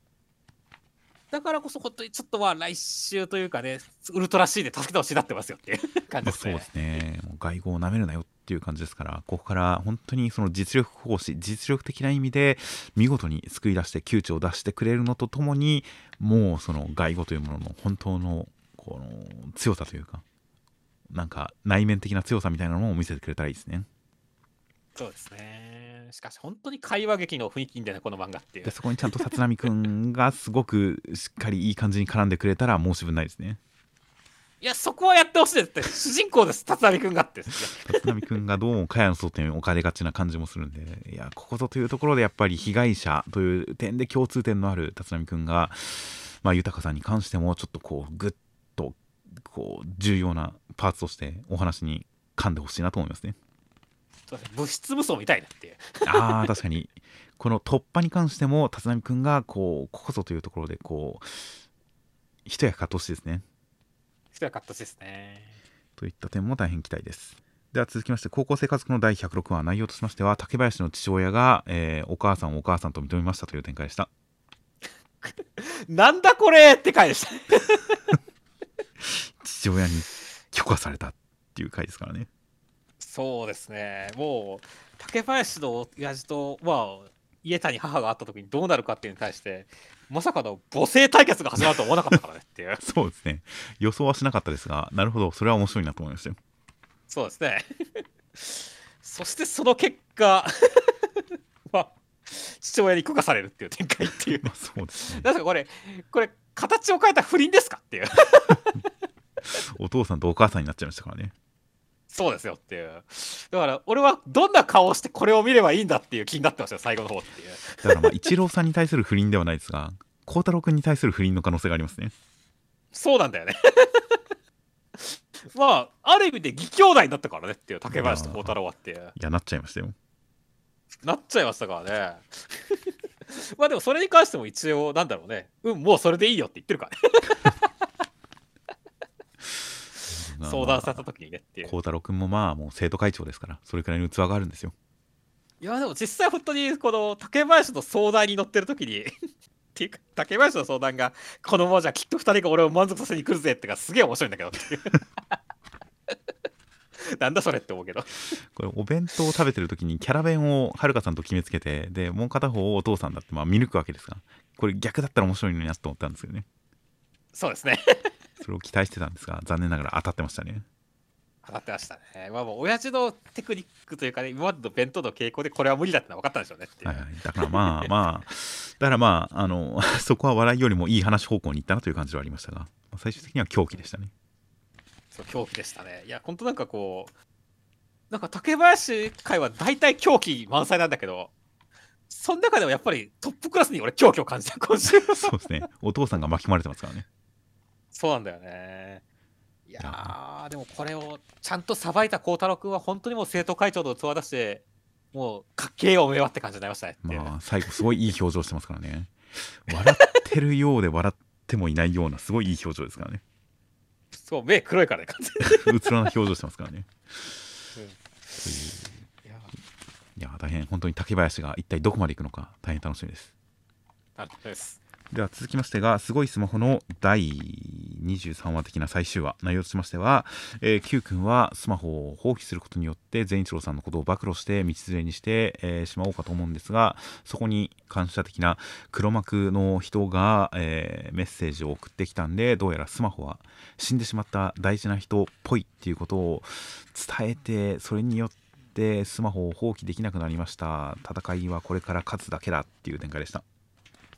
だからこそ本当にちょっとは来週というかねウルトラ C で助けてほしいなってますよっていう 感じですね。まあそうですね。もう外交をなめるなよっていう感じですからここから本当にその実力行使実力的な意味で見事に救い出して窮地を出してくれるのとともにもうその外語というものの本当のこの強さというかなんか内面的な強さみたいなのを見せてくれたらいいですね。そうですねしかし本当に会話劇の雰囲気いいんだよねこの漫画っていう。でそこにちゃんと立浪くんがすごくしっかりいい感じに絡んでくれたら申し分ないですね。いやそこはやってほしいです。って主人公です立浪くんが。って立浪くんがどうも茅の争点に置かれがちな感じもするんでいやここぞというところでやっぱり被害者という点で共通点のある立浪くんが、まあ、豊さんに関してもちょっとこうグッとこう重要なパーツとしてお話に噛んでほしいなと思いますね。物質無双みたいなって。いうあー確かに。この突破に関しても立浪くんがこうここぞというところでこう一役買ってほしいですね。人が買ったですね。といった点も大変期待です。では続きまして高校生活の第106話内容としましては竹林の父親が、えーお母さんをお母さんと認めましたという展開でした。なんだこれって回でした。父親に許可されたっていう回ですからねそうですね。もう竹林の親父とまあ家谷母が会った時にどうなるかっていうのに対してまさかの母性対決が始まると思わなかったからねっていう。そうですね。予想はしなかったですがなるほど。それは面白いなと思いましたよ。そうですね。そしてその結果 まあ父親に許可されるっていう展開っていう。まあそうですね。なんかこれこれ形を変えた不倫ですかっていう。お父さんとお母さんになっちゃいましたからねそうですよっていう。だから俺はどんな顔をしてこれを見ればいいんだっていう気になってましたよ最後の方っていう。だからまあ一郎さんに対する不倫ではないですが孝太郎君に対する不倫の可能性がありますね。そうなんだよね。まあある意味で義兄弟になったからねっていう竹林と孝太郎はっていう。いやなっちゃいましたよ。なっちゃいましたからね。まあでもそれに関しても一応なんだろうね。うんもうそれでいいよって言ってるからね相談された時にねっていう孝太郎君もまあもう生徒会長ですからそれくらいの器があるんですよいやでも実際本当にこの竹林の相談に乗ってる時に っていうか竹林の相談がこのままじゃきっと2人が俺を満足させに来るぜってかすげえ面白いんだけどっていう なんだそれって思うけど。これお弁当を食べてる時にキャラ弁をはるかさんと決めつけてでもう片方をお父さんだってまあ見抜くわけですがこれ逆だったら面白いのになと思ったんですけどねそうですね。それを期待してたんですが残念ながら当たってましたね上がってましたね。まあもう親父のテクニックというかね、今までの弁当の傾向でこれは無理だってのは分かったんでしょうねっていう。はいはい、だからまあ まあだからまああの そこは笑いよりもいい話方向に行ったなという感じはありましたが最終的には狂気でしたねそう狂気でしたね。いや、本当なんかこう、なんか竹林会は大体狂気満載なんだけど、その中でもやっぱりトップクラスに俺狂気を感じた今週。そうですねお父さんが巻き込まれてますからねそうなんだよね。いやー、でもこれをちゃんとさばいた孝太郎君は本当にもう生徒会長の器出して、もうかっけえおめえはって感じになりましたね。まあ最後すごいいい表情してますからね 笑ってるようで笑ってもいないようなすごいいい表情ですからねそう、目黒いからね、完全に。うつろな表情してますからねうんといういや大変本当に竹林が一体どこまで行くのか大変楽しみですなるほどです。では続きましてがすごいスマホの第23話的な最終話内容としましては、えー、Q 君はスマホを放棄することによって善一郎さんのことを暴露して道連れにして、えーしまおうかと思うんですがそこに感謝的な黒幕の人が、えーメッセージを送ってきたんでどうやらスマホは死んでしまった大事な人っぽいっていうことを伝えてそれによってスマホを放棄できなくなりました。戦いはこれから勝つだけだっていう展開でした。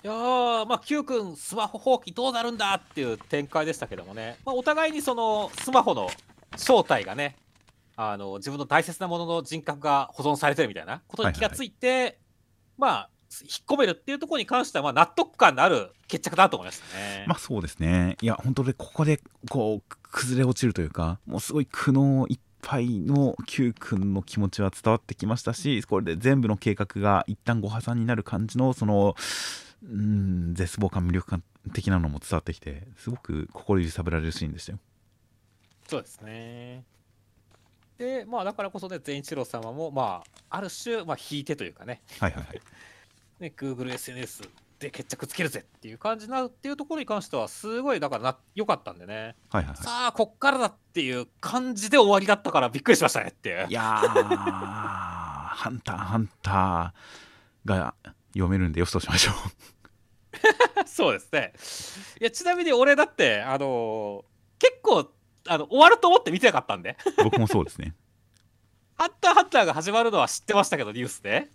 いやー、まあ、Q 君、スマホ放棄どうなるんだっていう展開でしたけどもね、まあ、お互いにそのスマホの正体がね、あの自分の大切なものの人格が保存されてるみたいなことに気がついて、まあ、引っ込めるっていうところに関しては、まあ、納得感のある決着だと思いましたね。まあそうですね。いや、本当で、ここで、こう、崩れ落ちるというか、もうすごい苦悩いっぱいの Q 君の気持ちは伝わってきましたし、これで全部の計画が一旦ご破産になる感じの、その、うん、絶望感、魅力感的なのも伝わってきて、すごく心揺さぶられるシーンでしたよ。そうですね。で、まあ、だからこそね、善一郎様も、まあ、ある種、まあ、引いてというかね、はいはいはい。ね、Google SNS で決着つけるぜっていう感じになるっていうところに関しては、すごい、だからな、良かったんでね。はいはいはさあ、こっからだっていう感じで終わりだったからびっくりしましたねっていうい。い。やー、ハンター、ハンターが読めるんでよしとしましょう。そうですね。いや、ちなみに俺だって、あのー結構、あの、終わると思って見てなかったんで、僕もそうですね。ハンターハンターが始まるのは知ってましたけど、ニュースで。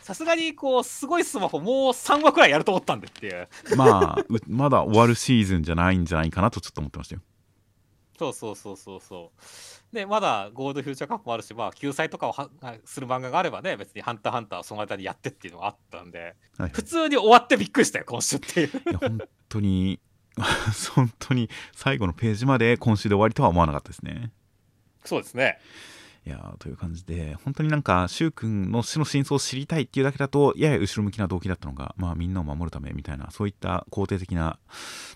さすがに、こう、すごいスマホ、もう3話くらいやると思ったんでっていう。まあ、うまだ終わるシーズンじゃないんじゃないかなとちょっと思ってましたよ。そうそうそうそうそう。で、まだゴールドフューチャーカップもあるし、まあ、救済とかをはする漫画があればね、別にハンターハンターはその間にやってっていうのがあったんで、はいはい普通に終わってびっくりしたよ、今週っていう。いや本当に 本当に最後のページまで今週で終わりとは思わなかったですね。そうですね。いやという感じで本当になんか柊君の死の真相を知りたいっていうだけだとやや後ろ向きな動機だったのが、まあ、みんなを守るためみたいなそういった肯定的な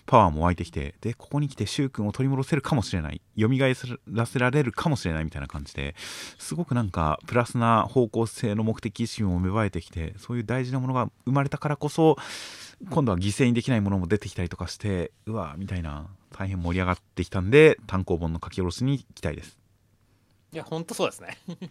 パワーも湧いてきてでここに来て柊君を取り戻せるかもしれない蘇らせられるかもしれないみたいな感じですごくなんかプラスな方向性の目的意識も芽生えてきてそういう大事なものが生まれたからこそ今度は犠牲にできないものも出てきたりとかしてうわみたいな大変盛り上がってきたんで単行本の書き下ろしに期待です。いや、ほんとそうですね。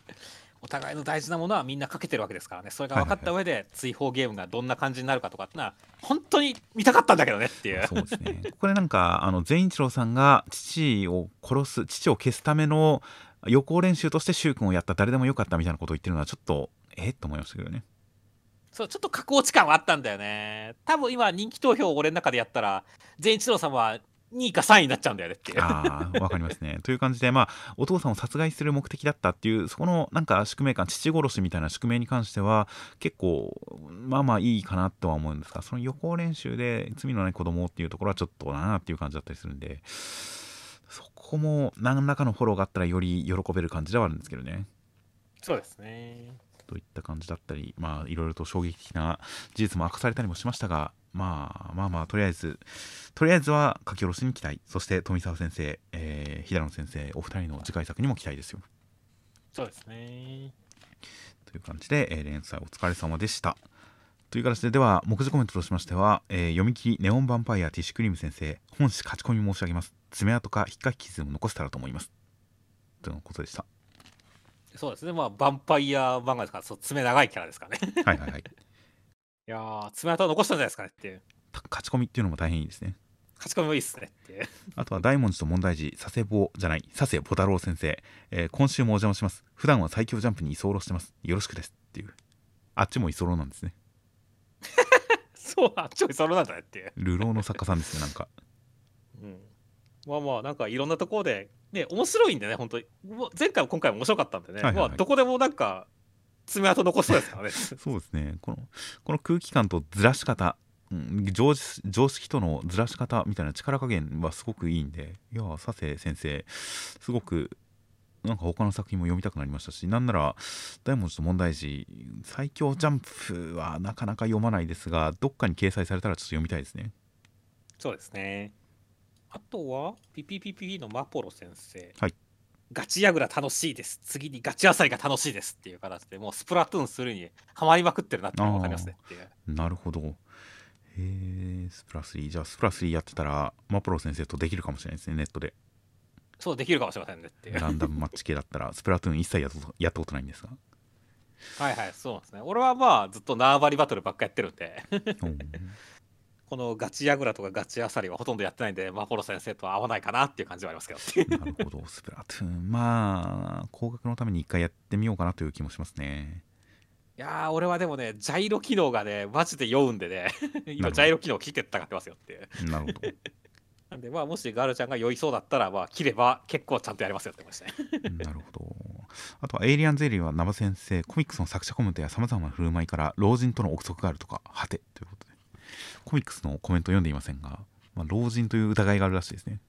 お互いの大事なものはみんなかけてるわけですからね。それが分かった上で、追放ゲームがどんな感じになるかとかってのは、本当に見たかったんだけどねっていう。そうですね。ここでなんかあの善一郎さんが父を殺す父を消すための予行練習として柊君をやった誰でもよかったみたいなことを言ってるのはちょっとえっと思いましたけどね。そう、ちょっと格落ち感はあったんだよね。多分今、人気投票を俺の中でやったら、善一郎さんは2位か3位になっちゃうんだよねっていう。ああわかりますね。という感じでまあお父さんを殺害する目的だったっていうそこのなんか宿命感父殺しみたいな宿命に関しては結構まあまあいいかなとは思うんですがその予行練習で罪のない子供っていうところはちょっとなっていう感じだったりするんでそこも何らかのフォローがあったらより喜べる感じではあるんですけどね。そうですね。といった感じだったり、まあ、いろいろと衝撃的な事実も明かされたりもしましたが、まあ、まあまあ、とりあえず、とりあえずは書き下ろしに期待。そして、富澤先生、えー、平野先生、お二人の次回作にも期待ですよ。そうですね。という感じで、えー連載お疲れ様でした。という形で、では、目次コメントとしましては、えー読み切りネオンヴァンパイアティッシュクリーム先生、本誌勝ち込み申し上げます。爪痕か引っかき傷を残せたらと思います。ということでした。そうですね、まあ、ヴァンパイア漫画ですから、そう爪長いキャラですからね。はいはいはい。いやー、爪痕残したんじゃないですかねっていう。た勝ち込みっていうのも大変いいですね。勝ち込みもいいっすねっていう。あとは大文字と問題児、佐世保じゃない、佐世保太郎先生、えー今週もお邪魔します。普段は最強ジャンプに居候してます。よろしくです。っていう。あっちも居候なんですね。そう、あっちょいそれなんだねっていう。流浪の作家さんですね、なんか。うん。まあまあ、なんかいろんなところで、ね、面白いんでね、本当に。前回も今回も面白かったんでね、はいはいはいまあ、どこでもなんか、爪痕残しそうですからね。そうですね。この、この空気感とずらし方、うん、常識常識とのずらし方みたいな力加減はすごくいいんで、いやー、佐世先生、すごく、なんか他の作品も読みたくなりましたし、なんなら、大文字と問題児、最強ジャンプはなかなか読まないですが、どっかに掲載されたらちょっと読みたいですね。そうですね。あとは、ピピピピのマポロ先生。はいガチヤグラ楽しいです。次にガチアサリが楽しいですっていう形でもうスプラトゥーンするにハマりまくってるなって分かりますね。なるほど。へえ、スプラ3。じゃあ、スプラ3やってたら、マプロ先生とできるかもしれないですね、ネットで。そうできるかもしれませんねっていう。ランダムマッチ系だったら、スプラトゥーン一切やったことやったことないんですが。はいはい、そうですね。俺はまあずっと縄張りバトルばっかやってるんで、うんこのガチヤグラとかガチアサリはほとんどやってないんで、マポロ先生とは合わないかなっていう感じはありますけど。なるほど、スプラトゥーン。まあ、高額のために一回やってみようかなという気もしますね。いやー、俺はでもね、ジャイロ機能がね、マジで酔うんでね、今、どジャイロ機能切ってったがってますよって。なるほど。な んで、まあ、もしガールちゃんが酔いそうだったら、まあ、切れば結構ちゃんとやりますよってましたね。なるほど。あとは、エイリアンゼリーはナバ先生、コミックスの作者コメントや様々な振る舞いから、老人との憶測があるとか、はて、ということで。コミックスのコメント読んでいませんが、まあ、老人という疑いがあるらしいですね。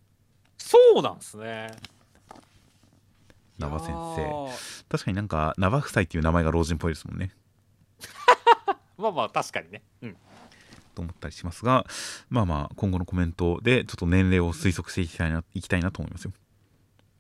そうなんですね。ナバ先生。ー確かになんか、ナバ夫妻っていう名前が老人っぽいですもんね。まあまあ、確かにね。うん。と思ったりしますが、まあまあ、今後のコメントで、ちょっと年齢を推測していきたいな、いきたいなと思いますよ。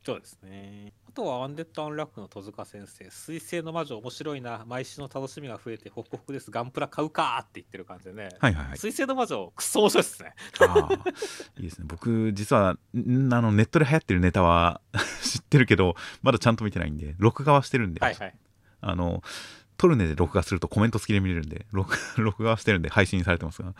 そうですね。あとは、アンデッド・アンラックの戸塚先生、水星の魔女面白いな、毎週の楽しみが増えて、ホクホクです、ガンプラ買うかって言ってる感じでね。はいはいはい。水星の魔女、くっそ面白いですね。ああ、いいですね。僕、実は、んあの、ネットで流行ってるネタは 知ってるけど、まだちゃんと見てないんで、録画はしてるんで、はいはい。あの、トルネで録画するとコメント付きで見れるんで、録録画はしてるんで配信されてますが、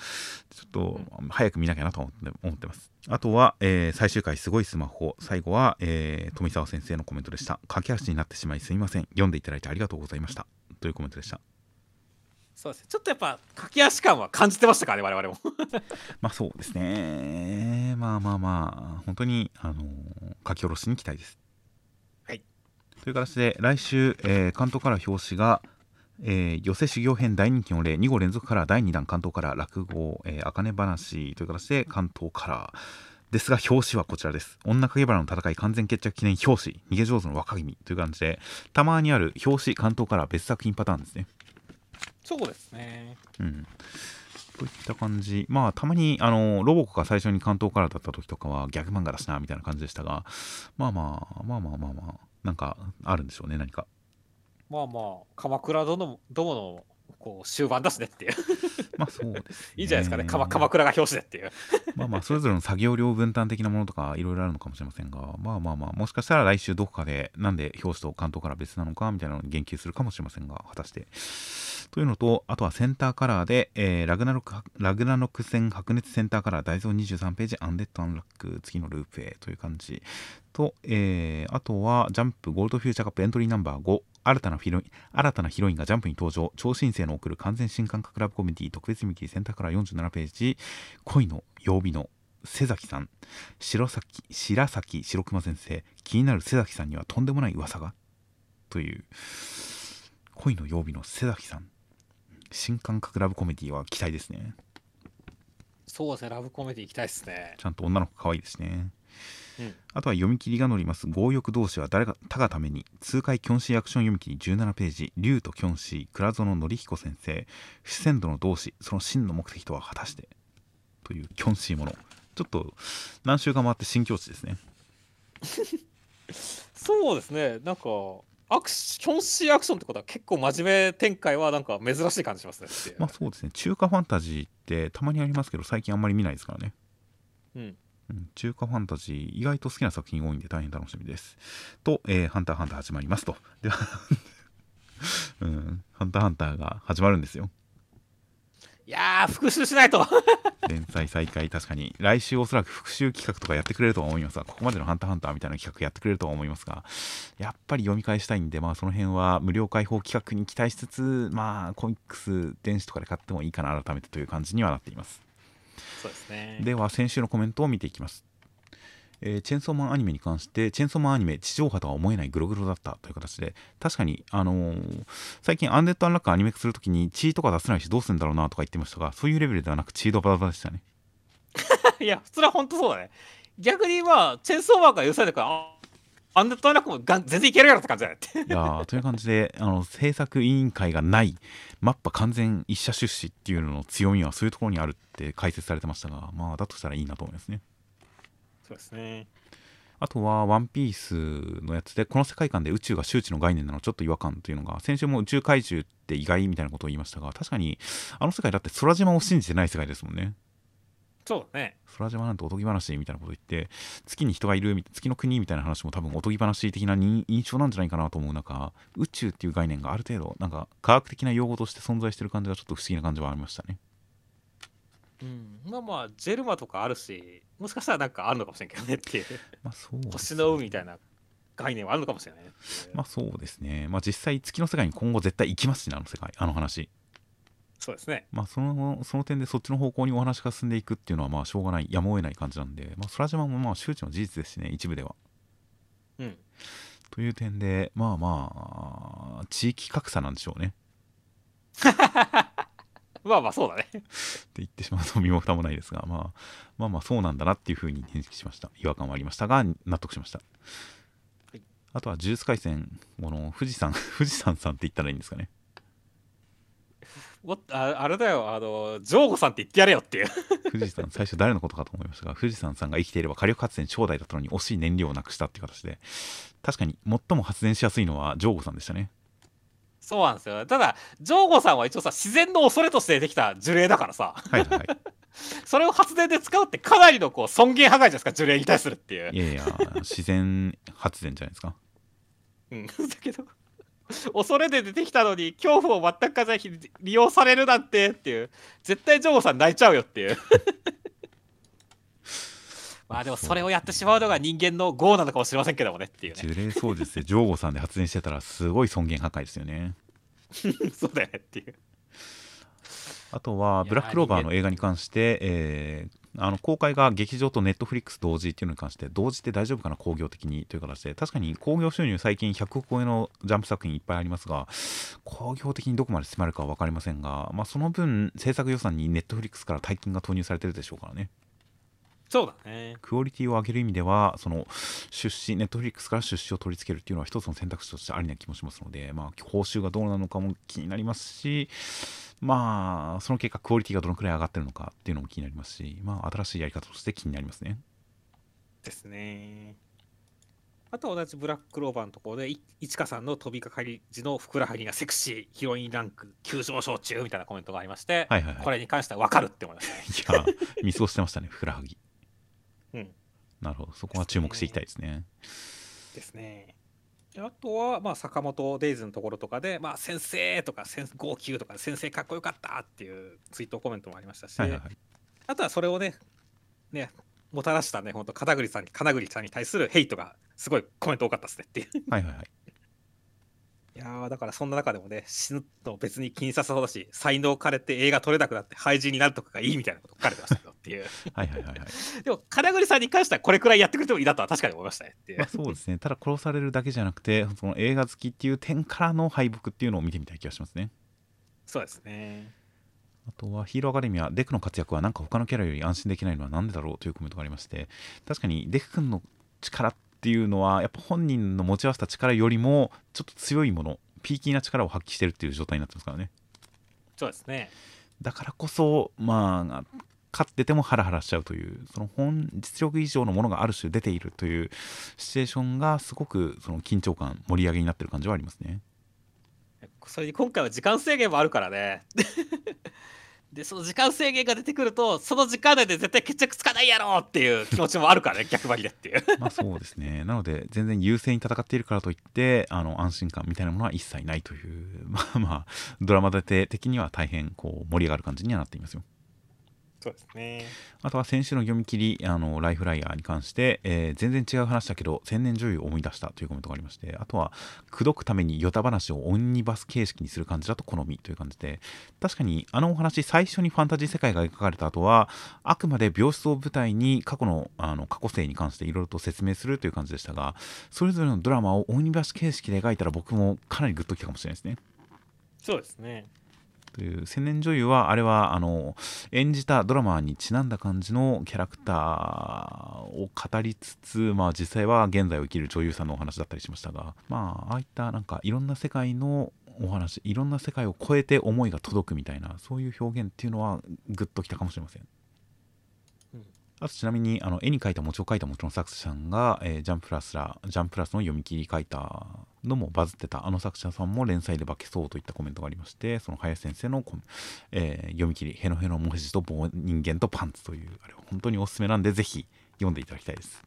ちょっと早く見なきゃなと思って思ってます。あとは、えー最終回すごいスマホ。最後は、えー富澤先生のコメントでした。駆け足になってしまいすいません。読んでいただいてありがとうございました。というコメントでした。そうですね。ちょっとやっぱ、駆け足感は感じてましたからね、我々も。まあそうですね。まあまあまあ、本当に、あのー書き下ろしに期待です。はい。という形で、来週、えー関東から表紙が、えー寄せ修行編大人気の例2号連続から第2弾関東から落語、えー、茜話という形で関東からですが表紙はこちらです。女影原の戦い完全決着記念表紙逃げ上手の若君という感じでたまにある表紙関東から別作品パターンですね。そうですね。うん。といった感じ。まあたまにあのロボコが最初に関東からだった時とかはギャグ漫画だしなみたいな感じでしたがまあまあまあまあまあまあなんかあるんでしょうね何かまあまあ、鎌倉殿もどものこう終盤だしねっていう。まあそうです、ね、いいんじゃないですかね、鎌鎌倉が表紙でっていう。まあまあそれぞれの作業量分担的なものとかいろいろあるのかもしれませんがまあまあまあもしかしたら来週どこかでなんで表紙と関東から別なのかみたいなのに言及するかもしれませんが果たしてというのとあとはセンターカラーで、えーラグナロクラグナロク戦白熱センターカラー大蔵23ページアンデッドアンラック次のループへという感じと、えーあとはジャンプゴールドフューチャーカップエントリーナンバー5新たなヒロイン新たなヒロインがジャンプに登場。超新星の送る完全新感覚ラブコメディ特別見切りセンターカラー47ページ。恋の曜日の瀬崎さん。白崎白崎白熊先生。気になる瀬崎さんにはとんでもない噂が？という。恋の曜日の瀬崎さん。新感覚ラブコメディは期待ですね。そうですね、ラブコメディ行きたいですね。ちゃんと女の子可愛いですねうん。あとは読み切りが載ります。強欲同士は誰が他がために痛快キョンシーアクション読み切り17ページ。竜とキョンシー倉園則彦先生。不自然度の同士その真の目的とは果たして。というキョンシーもの。ちょっと何週間回って新境地ですね。そうですね、なんか、アクシキョンシーアクションってことは結構真面目展開はなんか珍しい感じしますね。まあそうですね。中華ファンタジーってたまにありますけど最近あんまり見ないですからね。うん、うん中華ファンタジー意外と好きな作品多いんで大変楽しみです。と、えーハンターハンター始まりますと。では うんハンターハンターが始まるんですよ。いやー、復習しないと。連載再開確かに。来週おそらく復習企画とかやってくれるとは思いますがここまでの「ハンターハンター」みたいな企画やってくれるとは思いますがやっぱり読み返したいんでまあその辺は無料開放企画に期待しつつまあコミックス電子とかで買ってもいいかな改めてという感じにはなっていますそうですね。では先週のコメントを見ていきます、えーチェンソーマンアニメに関してチェンソーマンアニメ地上波とは思えないグログロだったという形で確かにあのー最近アンデッドアンラックアニメ化するときに血とか出せないしどうするんだろうなとか言ってましたがそういうレベルではなく血ドババでしたね いや、それは本当そうだね。逆にまあ、チェーンソーマーが許されたから、あアンデッドアンラックもがん全然いけるやろって感じだよって。いやーという感じであの制作委員会がないマッパ完全一社出資っていうのの強みはそういうところにあるって解説されてましたがまあだとしたらいいなと思いますねそうですね。あとは、ワンピースのやつで、この世界観で宇宙が周知の概念なのちょっと違和感というのが、先週も宇宙怪獣って意外みたいなことを言いましたが、確かに、あの世界だって空島を信じてない世界ですもんね。そうだね。空島なんておとぎ話みたいなこと言って、月に人がいる、月の国みたいな話も多分おとぎ話的なに印象なんじゃないかなと思う中、宇宙っていう概念がある程度、なんか科学的な用語として存在してる感じがちょっと不思議な感じはありましたね。うん。まあまあ、ジェルマとかあるし、もしかしたらなんかあるのかもしれんけどねっていう。まあそうです星の海みたいな概念はあるのかもしれない。まあそうですね。まあ実際月の世界に今後絶対行きますしね、あの世界、あの話。そうですね。まあそのその点でそっちの方向にお話が進んでいくっていうのはまあしょうがないやむを得ない感じなんで、まあ、空島もまあ周知の事実ですしね一部では。うん。という点でまあまあ地域格差なんでしょうね まあまあ、そうだね。って言ってしまうと身も蓋もないですが、まあ、まあまあそうなんだなっていうふうに認識しました違和感はありましたが納得しました。はいあとは呪術廻戦この富士山 富士山さんって言ったらいいんですかねもっとああれだよ、あの、ジョーゴさんって言ってやれよっていう。富士山最初誰のことかと思いましたが富士山さんが生きていれば火力発電超大だったのに惜しい燃料をなくしたっていう形で。確かに最も発電しやすいのはジョーゴさんでしたね。そうなんですよ。ただ、ジョーゴさんは一応さ、自然の恐れとしてできた呪霊だからさ、はいはい。は いそれを発電で使うってかなりのこう尊厳破壊じゃないですか、呪霊に対するっていう。いやいや自然発電じゃないですか。うん、だけど恐れで出てきたのに恐怖を全く感じない利用されるなんてっていう。絶対ジョーゴさん泣いちゃうよっていう。まあでもそれをやってしまうのが人間の業なのかもしれませんけどもねっていうね。呪霊操術でジョーゴさんで発電してたらすごい尊厳破壊ですよね。そうだよねっていうあとはブラッククローバーの映画に関して、えーあの公開が劇場とネットフリックス同時っていうのに関して同時って大丈夫かな興行的にという形で。確かに興行収入最近100億超えのジャンプ作品いっぱいありますが興行的にどこまで迫るかは分かりませんが、まあ、その分制作予算にネットフリックスから大金が投入されてるでしょうからねそうだね。クオリティを上げる意味ではその出資ネットフリックスから出資を取り付けるっていうのは一つの選択肢としてありな気もしますので、まあ、報酬がどうなのかも気になりますしまあその結果クオリティがどのくらい上がってるのかっていうのも気になりますし、まあ、新しいやり方として気になりますね。ですね。あと同じブラッククローバーのところでいいちかさんの飛びかかり時のふくらはぎがセクシーヒロインランク急上昇中みたいなコメントがありまして、はいはいはい。これに関しては分かるって思いました。ねいや見過ごしてましたねふくらはぎうん。なるほど。そこは注目していきたいですね。ですね。であとは、まあ、坂本デイズのところとかで、まあ、先生とか、先号泣とか、先生かっこよかったっていうツイートコメントもありましたし、はいはいはい。あとはそれをね、ね、もたらしたね、本当片栗さんに、金栗さんに対するヘイトが、すごいコメント多かったですねっていう。はいはいはい。いやーだからそんな中でもね、死ぬと別に気にさせそうだし、才能枯れて映画撮れなくなって廃人になるとかがいいみたいなこと書かれてましたけどっていう。はいはいはいはいでも、金栗さんに関してはこれくらいやってくれてもいいなとは確かに思いましたねっていうまあ、。そうですねただ殺されるだけじゃなくてその映画好きっていう点からの敗北っていうのを見てみたい気がしますねそうですね。あとはヒーローアカデミア、デクの活躍はなんか他のキャラより安心できないのは何でだろうというコメントがありまして、確かにデク君の力っていうのは、やっぱ本人の持ち合わせた力よりもちょっと強いもの、ピーキーな力を発揮してるっていう状態になってますからね。そうですね。だからこそ、まあ、勝っててもハラハラしちゃうという、その本実力以上のものがある種出ているというシチュエーションがすごくその緊張感、盛り上げになってる感じはありますね。それに今回は時間制限もあるからね。でその時間制限が出てくるとその時間内で絶対決着つかないやろっていう 気持ちもあるからね逆張りでっていう。まあそうですね。なので全然優勢に戦っているからといってあの安心感みたいなものは一切ないというまあまあドラマ立て的には大変こう盛り上がる感じにはなっていますよそうですねあとは先週の読み切りあのライフライヤーに関して、えー全然違う話だけど千年女優を思い出したというコメントがありましてあとは口説くためにヨタ話をオンニバス形式にする感じだと好みという感じで確かにあのお話最初にファンタジー世界が描かれた後はあくまで病室を舞台に過去のあの過去性に関していろいろと説明するという感じでしたがそれぞれのドラマをオンニバス形式で描いたら僕もかなりグッときたかもしれないですね。そうですねという千年女優はあれはあの演じたドラマにちなんだ感じのキャラクターを語りつつ、まあ、実際は現在を生きる女優さんのお話だったりしましたがまあああいったなんかいろんな世界のお話いろんな世界を超えて思いが届くみたいなそういう表現っていうのはグッときたかもしれません。うんあとちなみにあの絵に描いた餅を描いたもちろん作者さんが、えージャンププラスらジャンププラスの読み切り書いたのもバズってたあの作者さんも連載で化けそうといったコメントがありましてその林先生のえー読み切り「ヘノヘノモヘジと棒人間とパンツ」というあれは本当におすすめなんでぜひ読んでいただきたいです。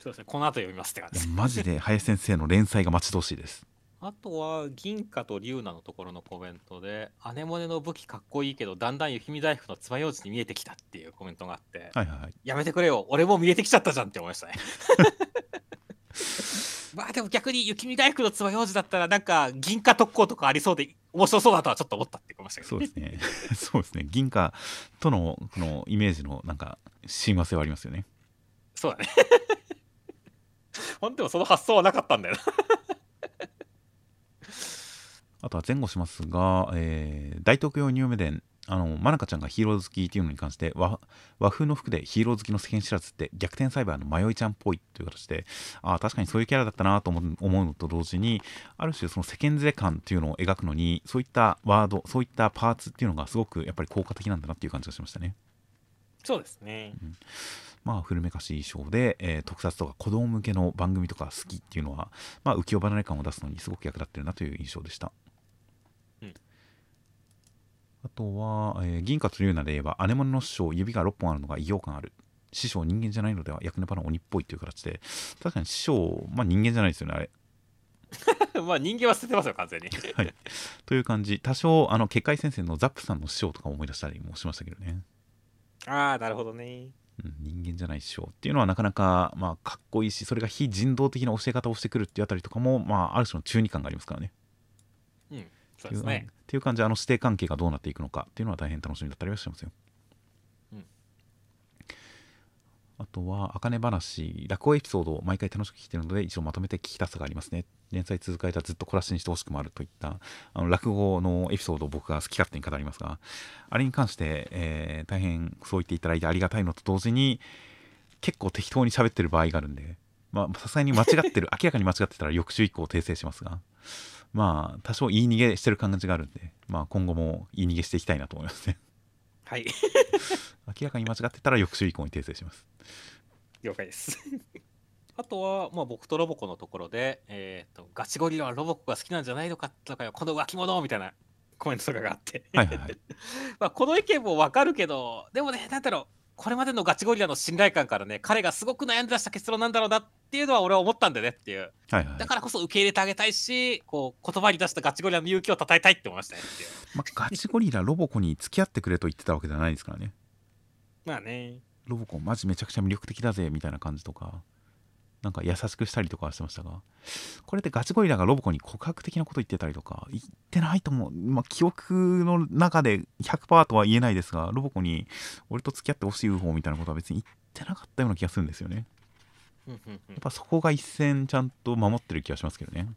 そうですねこの後読みますって感じ。いやマジで林先生の連載が待ち遠しいです。あとは銀貨と龍奈のところのコメントで「アネモネの武器かっこいいけどだんだん雪見大福の爪楊枝に見えてきた」っていうコメントがあってはいはいはい。やめてくれよ俺も見えてきちゃったじゃんって思いましたね まあでも逆に雪見大福の爪楊枝だったらなんか銀貨特攻とかありそうで面白そうだとはちょっと思ったって言いましたけどそうですね。そうですね。銀貨とのこのイメージのなんか親和性はありますよね。そうだね。ほんでもその発想はなかったんだよな。あとは前後しますが、えー大東京ニューメデンあのマナカちゃんがヒーロー好きっていうのに関して和和風の服でヒーロー好きの世間知らずって逆転サイバーの迷いちゃんっぽいという形でああ確かにそういうキャラだったなと思うのと同時にある種その世間連れ感っていうのを描くのにそういったワードそういったパーツっていうのがすごくやっぱり効果的なんだなっていう感じがしましたね。そうですねまあ、古めかしい衣装で、えー特撮とか子供向けの番組とか好きっていうのは、まあ、浮世離れ感を出すのにすごく役立ってるなという印象でした。うんあとは、えー銀貨と龍奈で言えば、姉物の師匠、指が6本あるのが異様感ある。師匠、人間じゃないのでは、役ネパの鬼っぽいという形で、確かに師匠、まあ人間じゃないですよね、あれ。まあ人間は捨ててますよ完全にはい。という感じ、多少、あの、結界先生のザップさんの師匠とか思い出したりもしましたけどね。ああなるほどねうん人間じゃない師匠っていうのはなかなか、まあ、かっこいいしそれが非人道的な教え方をしてくるっていうあたりとかも、まあ、ある種の中二感がありますからね。うんそうっていうですねっていう感じであの師弟関係がどうなっていくのかっていうのは大変楽しみだったりはしますよ。うんあとは、あかね話、落語エピソードを毎回楽しく聞いてるので、一応まとめて聞きたさがありますね。連載続けたらずっと小出しにしてほしくもあるといった、あの落語のエピソードを僕が好き勝手に語りますが、あれに関して、えー大変そう言っていただいてありがたいのと同時に、結構適当に喋ってる場合があるんで、まあ、さすがに間違ってる、明らかに間違ってたら翌週以降訂正しますが、まあ、多少言い逃げしてる感じがあるんで、まあ、今後も言い逃げしていきたいなと思いますね。はい 明らかに間違ってたら翌週以降に訂正します。了解です あとは、まあ、僕とロボコのところで、えー、とガチゴリラはロボコが好きなんじゃないのかとかよこの浮気者みたいなコメントとかがあってはい。まあこの意見もわかるけどでもねなんだろうこれまでのガチゴリラの信頼感からね彼がすごく悩んで出した結論なんだろうなっていうのは俺は思ったんだよねっていう。はいはい。だからこそ受け入れてあげたいしこう言葉に出したガチゴリラの勇気を称えたいって思いましたねっていう。まあ、ガチゴリラロボコに付き合ってくれと言ってたわけじゃないですからね。まあね。ロボコマジめちゃくちゃ魅力的だぜみたいな感じとか、なんか優しくしたりとかはしてましたが、これでガチゴリラがロボコに告白的なこと言ってたりとか、言ってないと思う。まあ、記憶の中で100%とは言えないですが、ロボコに俺と付き合ってほしい UFO みたいなことは別に言ってなかったような気がするんですよね。やっぱそこが一線ちゃんと守ってる気がしますけどね。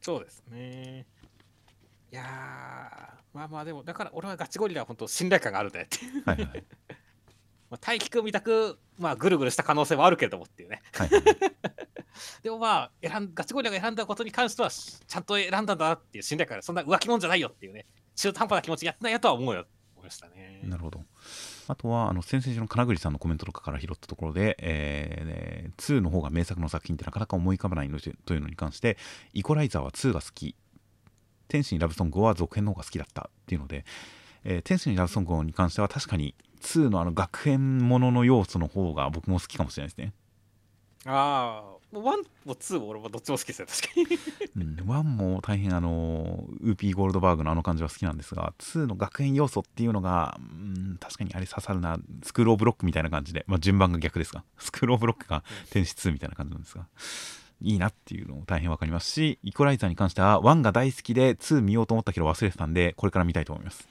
そうですねいやーまあまあでもだから俺はガチゴリラは本当信頼感があるんだよってはいはい。まあ大輝くんみたくまあぐるぐるした可能性はあるけれどもっていうね。はい。はい、でもまあ選んガチゴリラが選んだことに関してはちゃんと選んだんだなっていう信頼感がそんな浮気者じゃないよっていうね。中途半端な気持ちやってないよとは思うよ思いましたね。なるほど。あとは、あの先々週の金栗さんのコメントとかから拾ったところで、えーね2の方が名作の作品ってなかなか思い浮かばないのとというのに関して、イコライザーは2が好き、天使にラブソングは続編の方が好きだったっていうので、えー天使のラブソングに関しては確かに2のあの学園ものの要素の方が僕も好きかもしれないですね。ああ1も2も俺もどっちも好きですよ確かに。うん、1も大変あのウーピーゴールドバーグのあの感じは好きなんですが2の学園要素っていうのが、うん、確かにあれ刺さるなスクール・オブ・ロックみたいな感じで、まあ、順番が逆ですがスクール・オブ・ロックが天使2みたいな感じなんですがいいなっていうのも大変わかりますしイコライザーに関しては1が大好きで2見ようと思ったけど忘れてたんでこれから見たいと思います。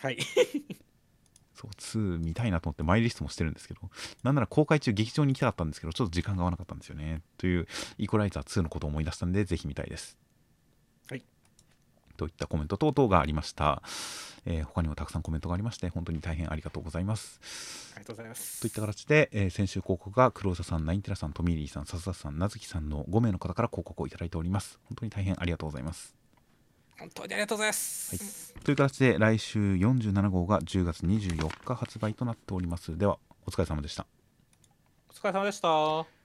はいそう2見たいなと思ってマイリストもしてるんですけどなんなら公開中劇場に行きたかったんですけどちょっと時間が合わなかったんですよね。というイコライザー2のことを思い出したんでぜひ見たいです。はい。といったコメント等々がありました、えー他にもたくさんコメントがありまして本当に大変ありがとうございます。ありがとうございます。といった形で、えー先週広告が黒田さんナインテラさんトミーリーさん笹田さんなずきさんの5名の方から広告をいただいております。本当に大変ありがとうございます本当にありがとうございます、という形で来週47号が10月24日発売となっております。ではお疲れ様でした。お疲れ様でした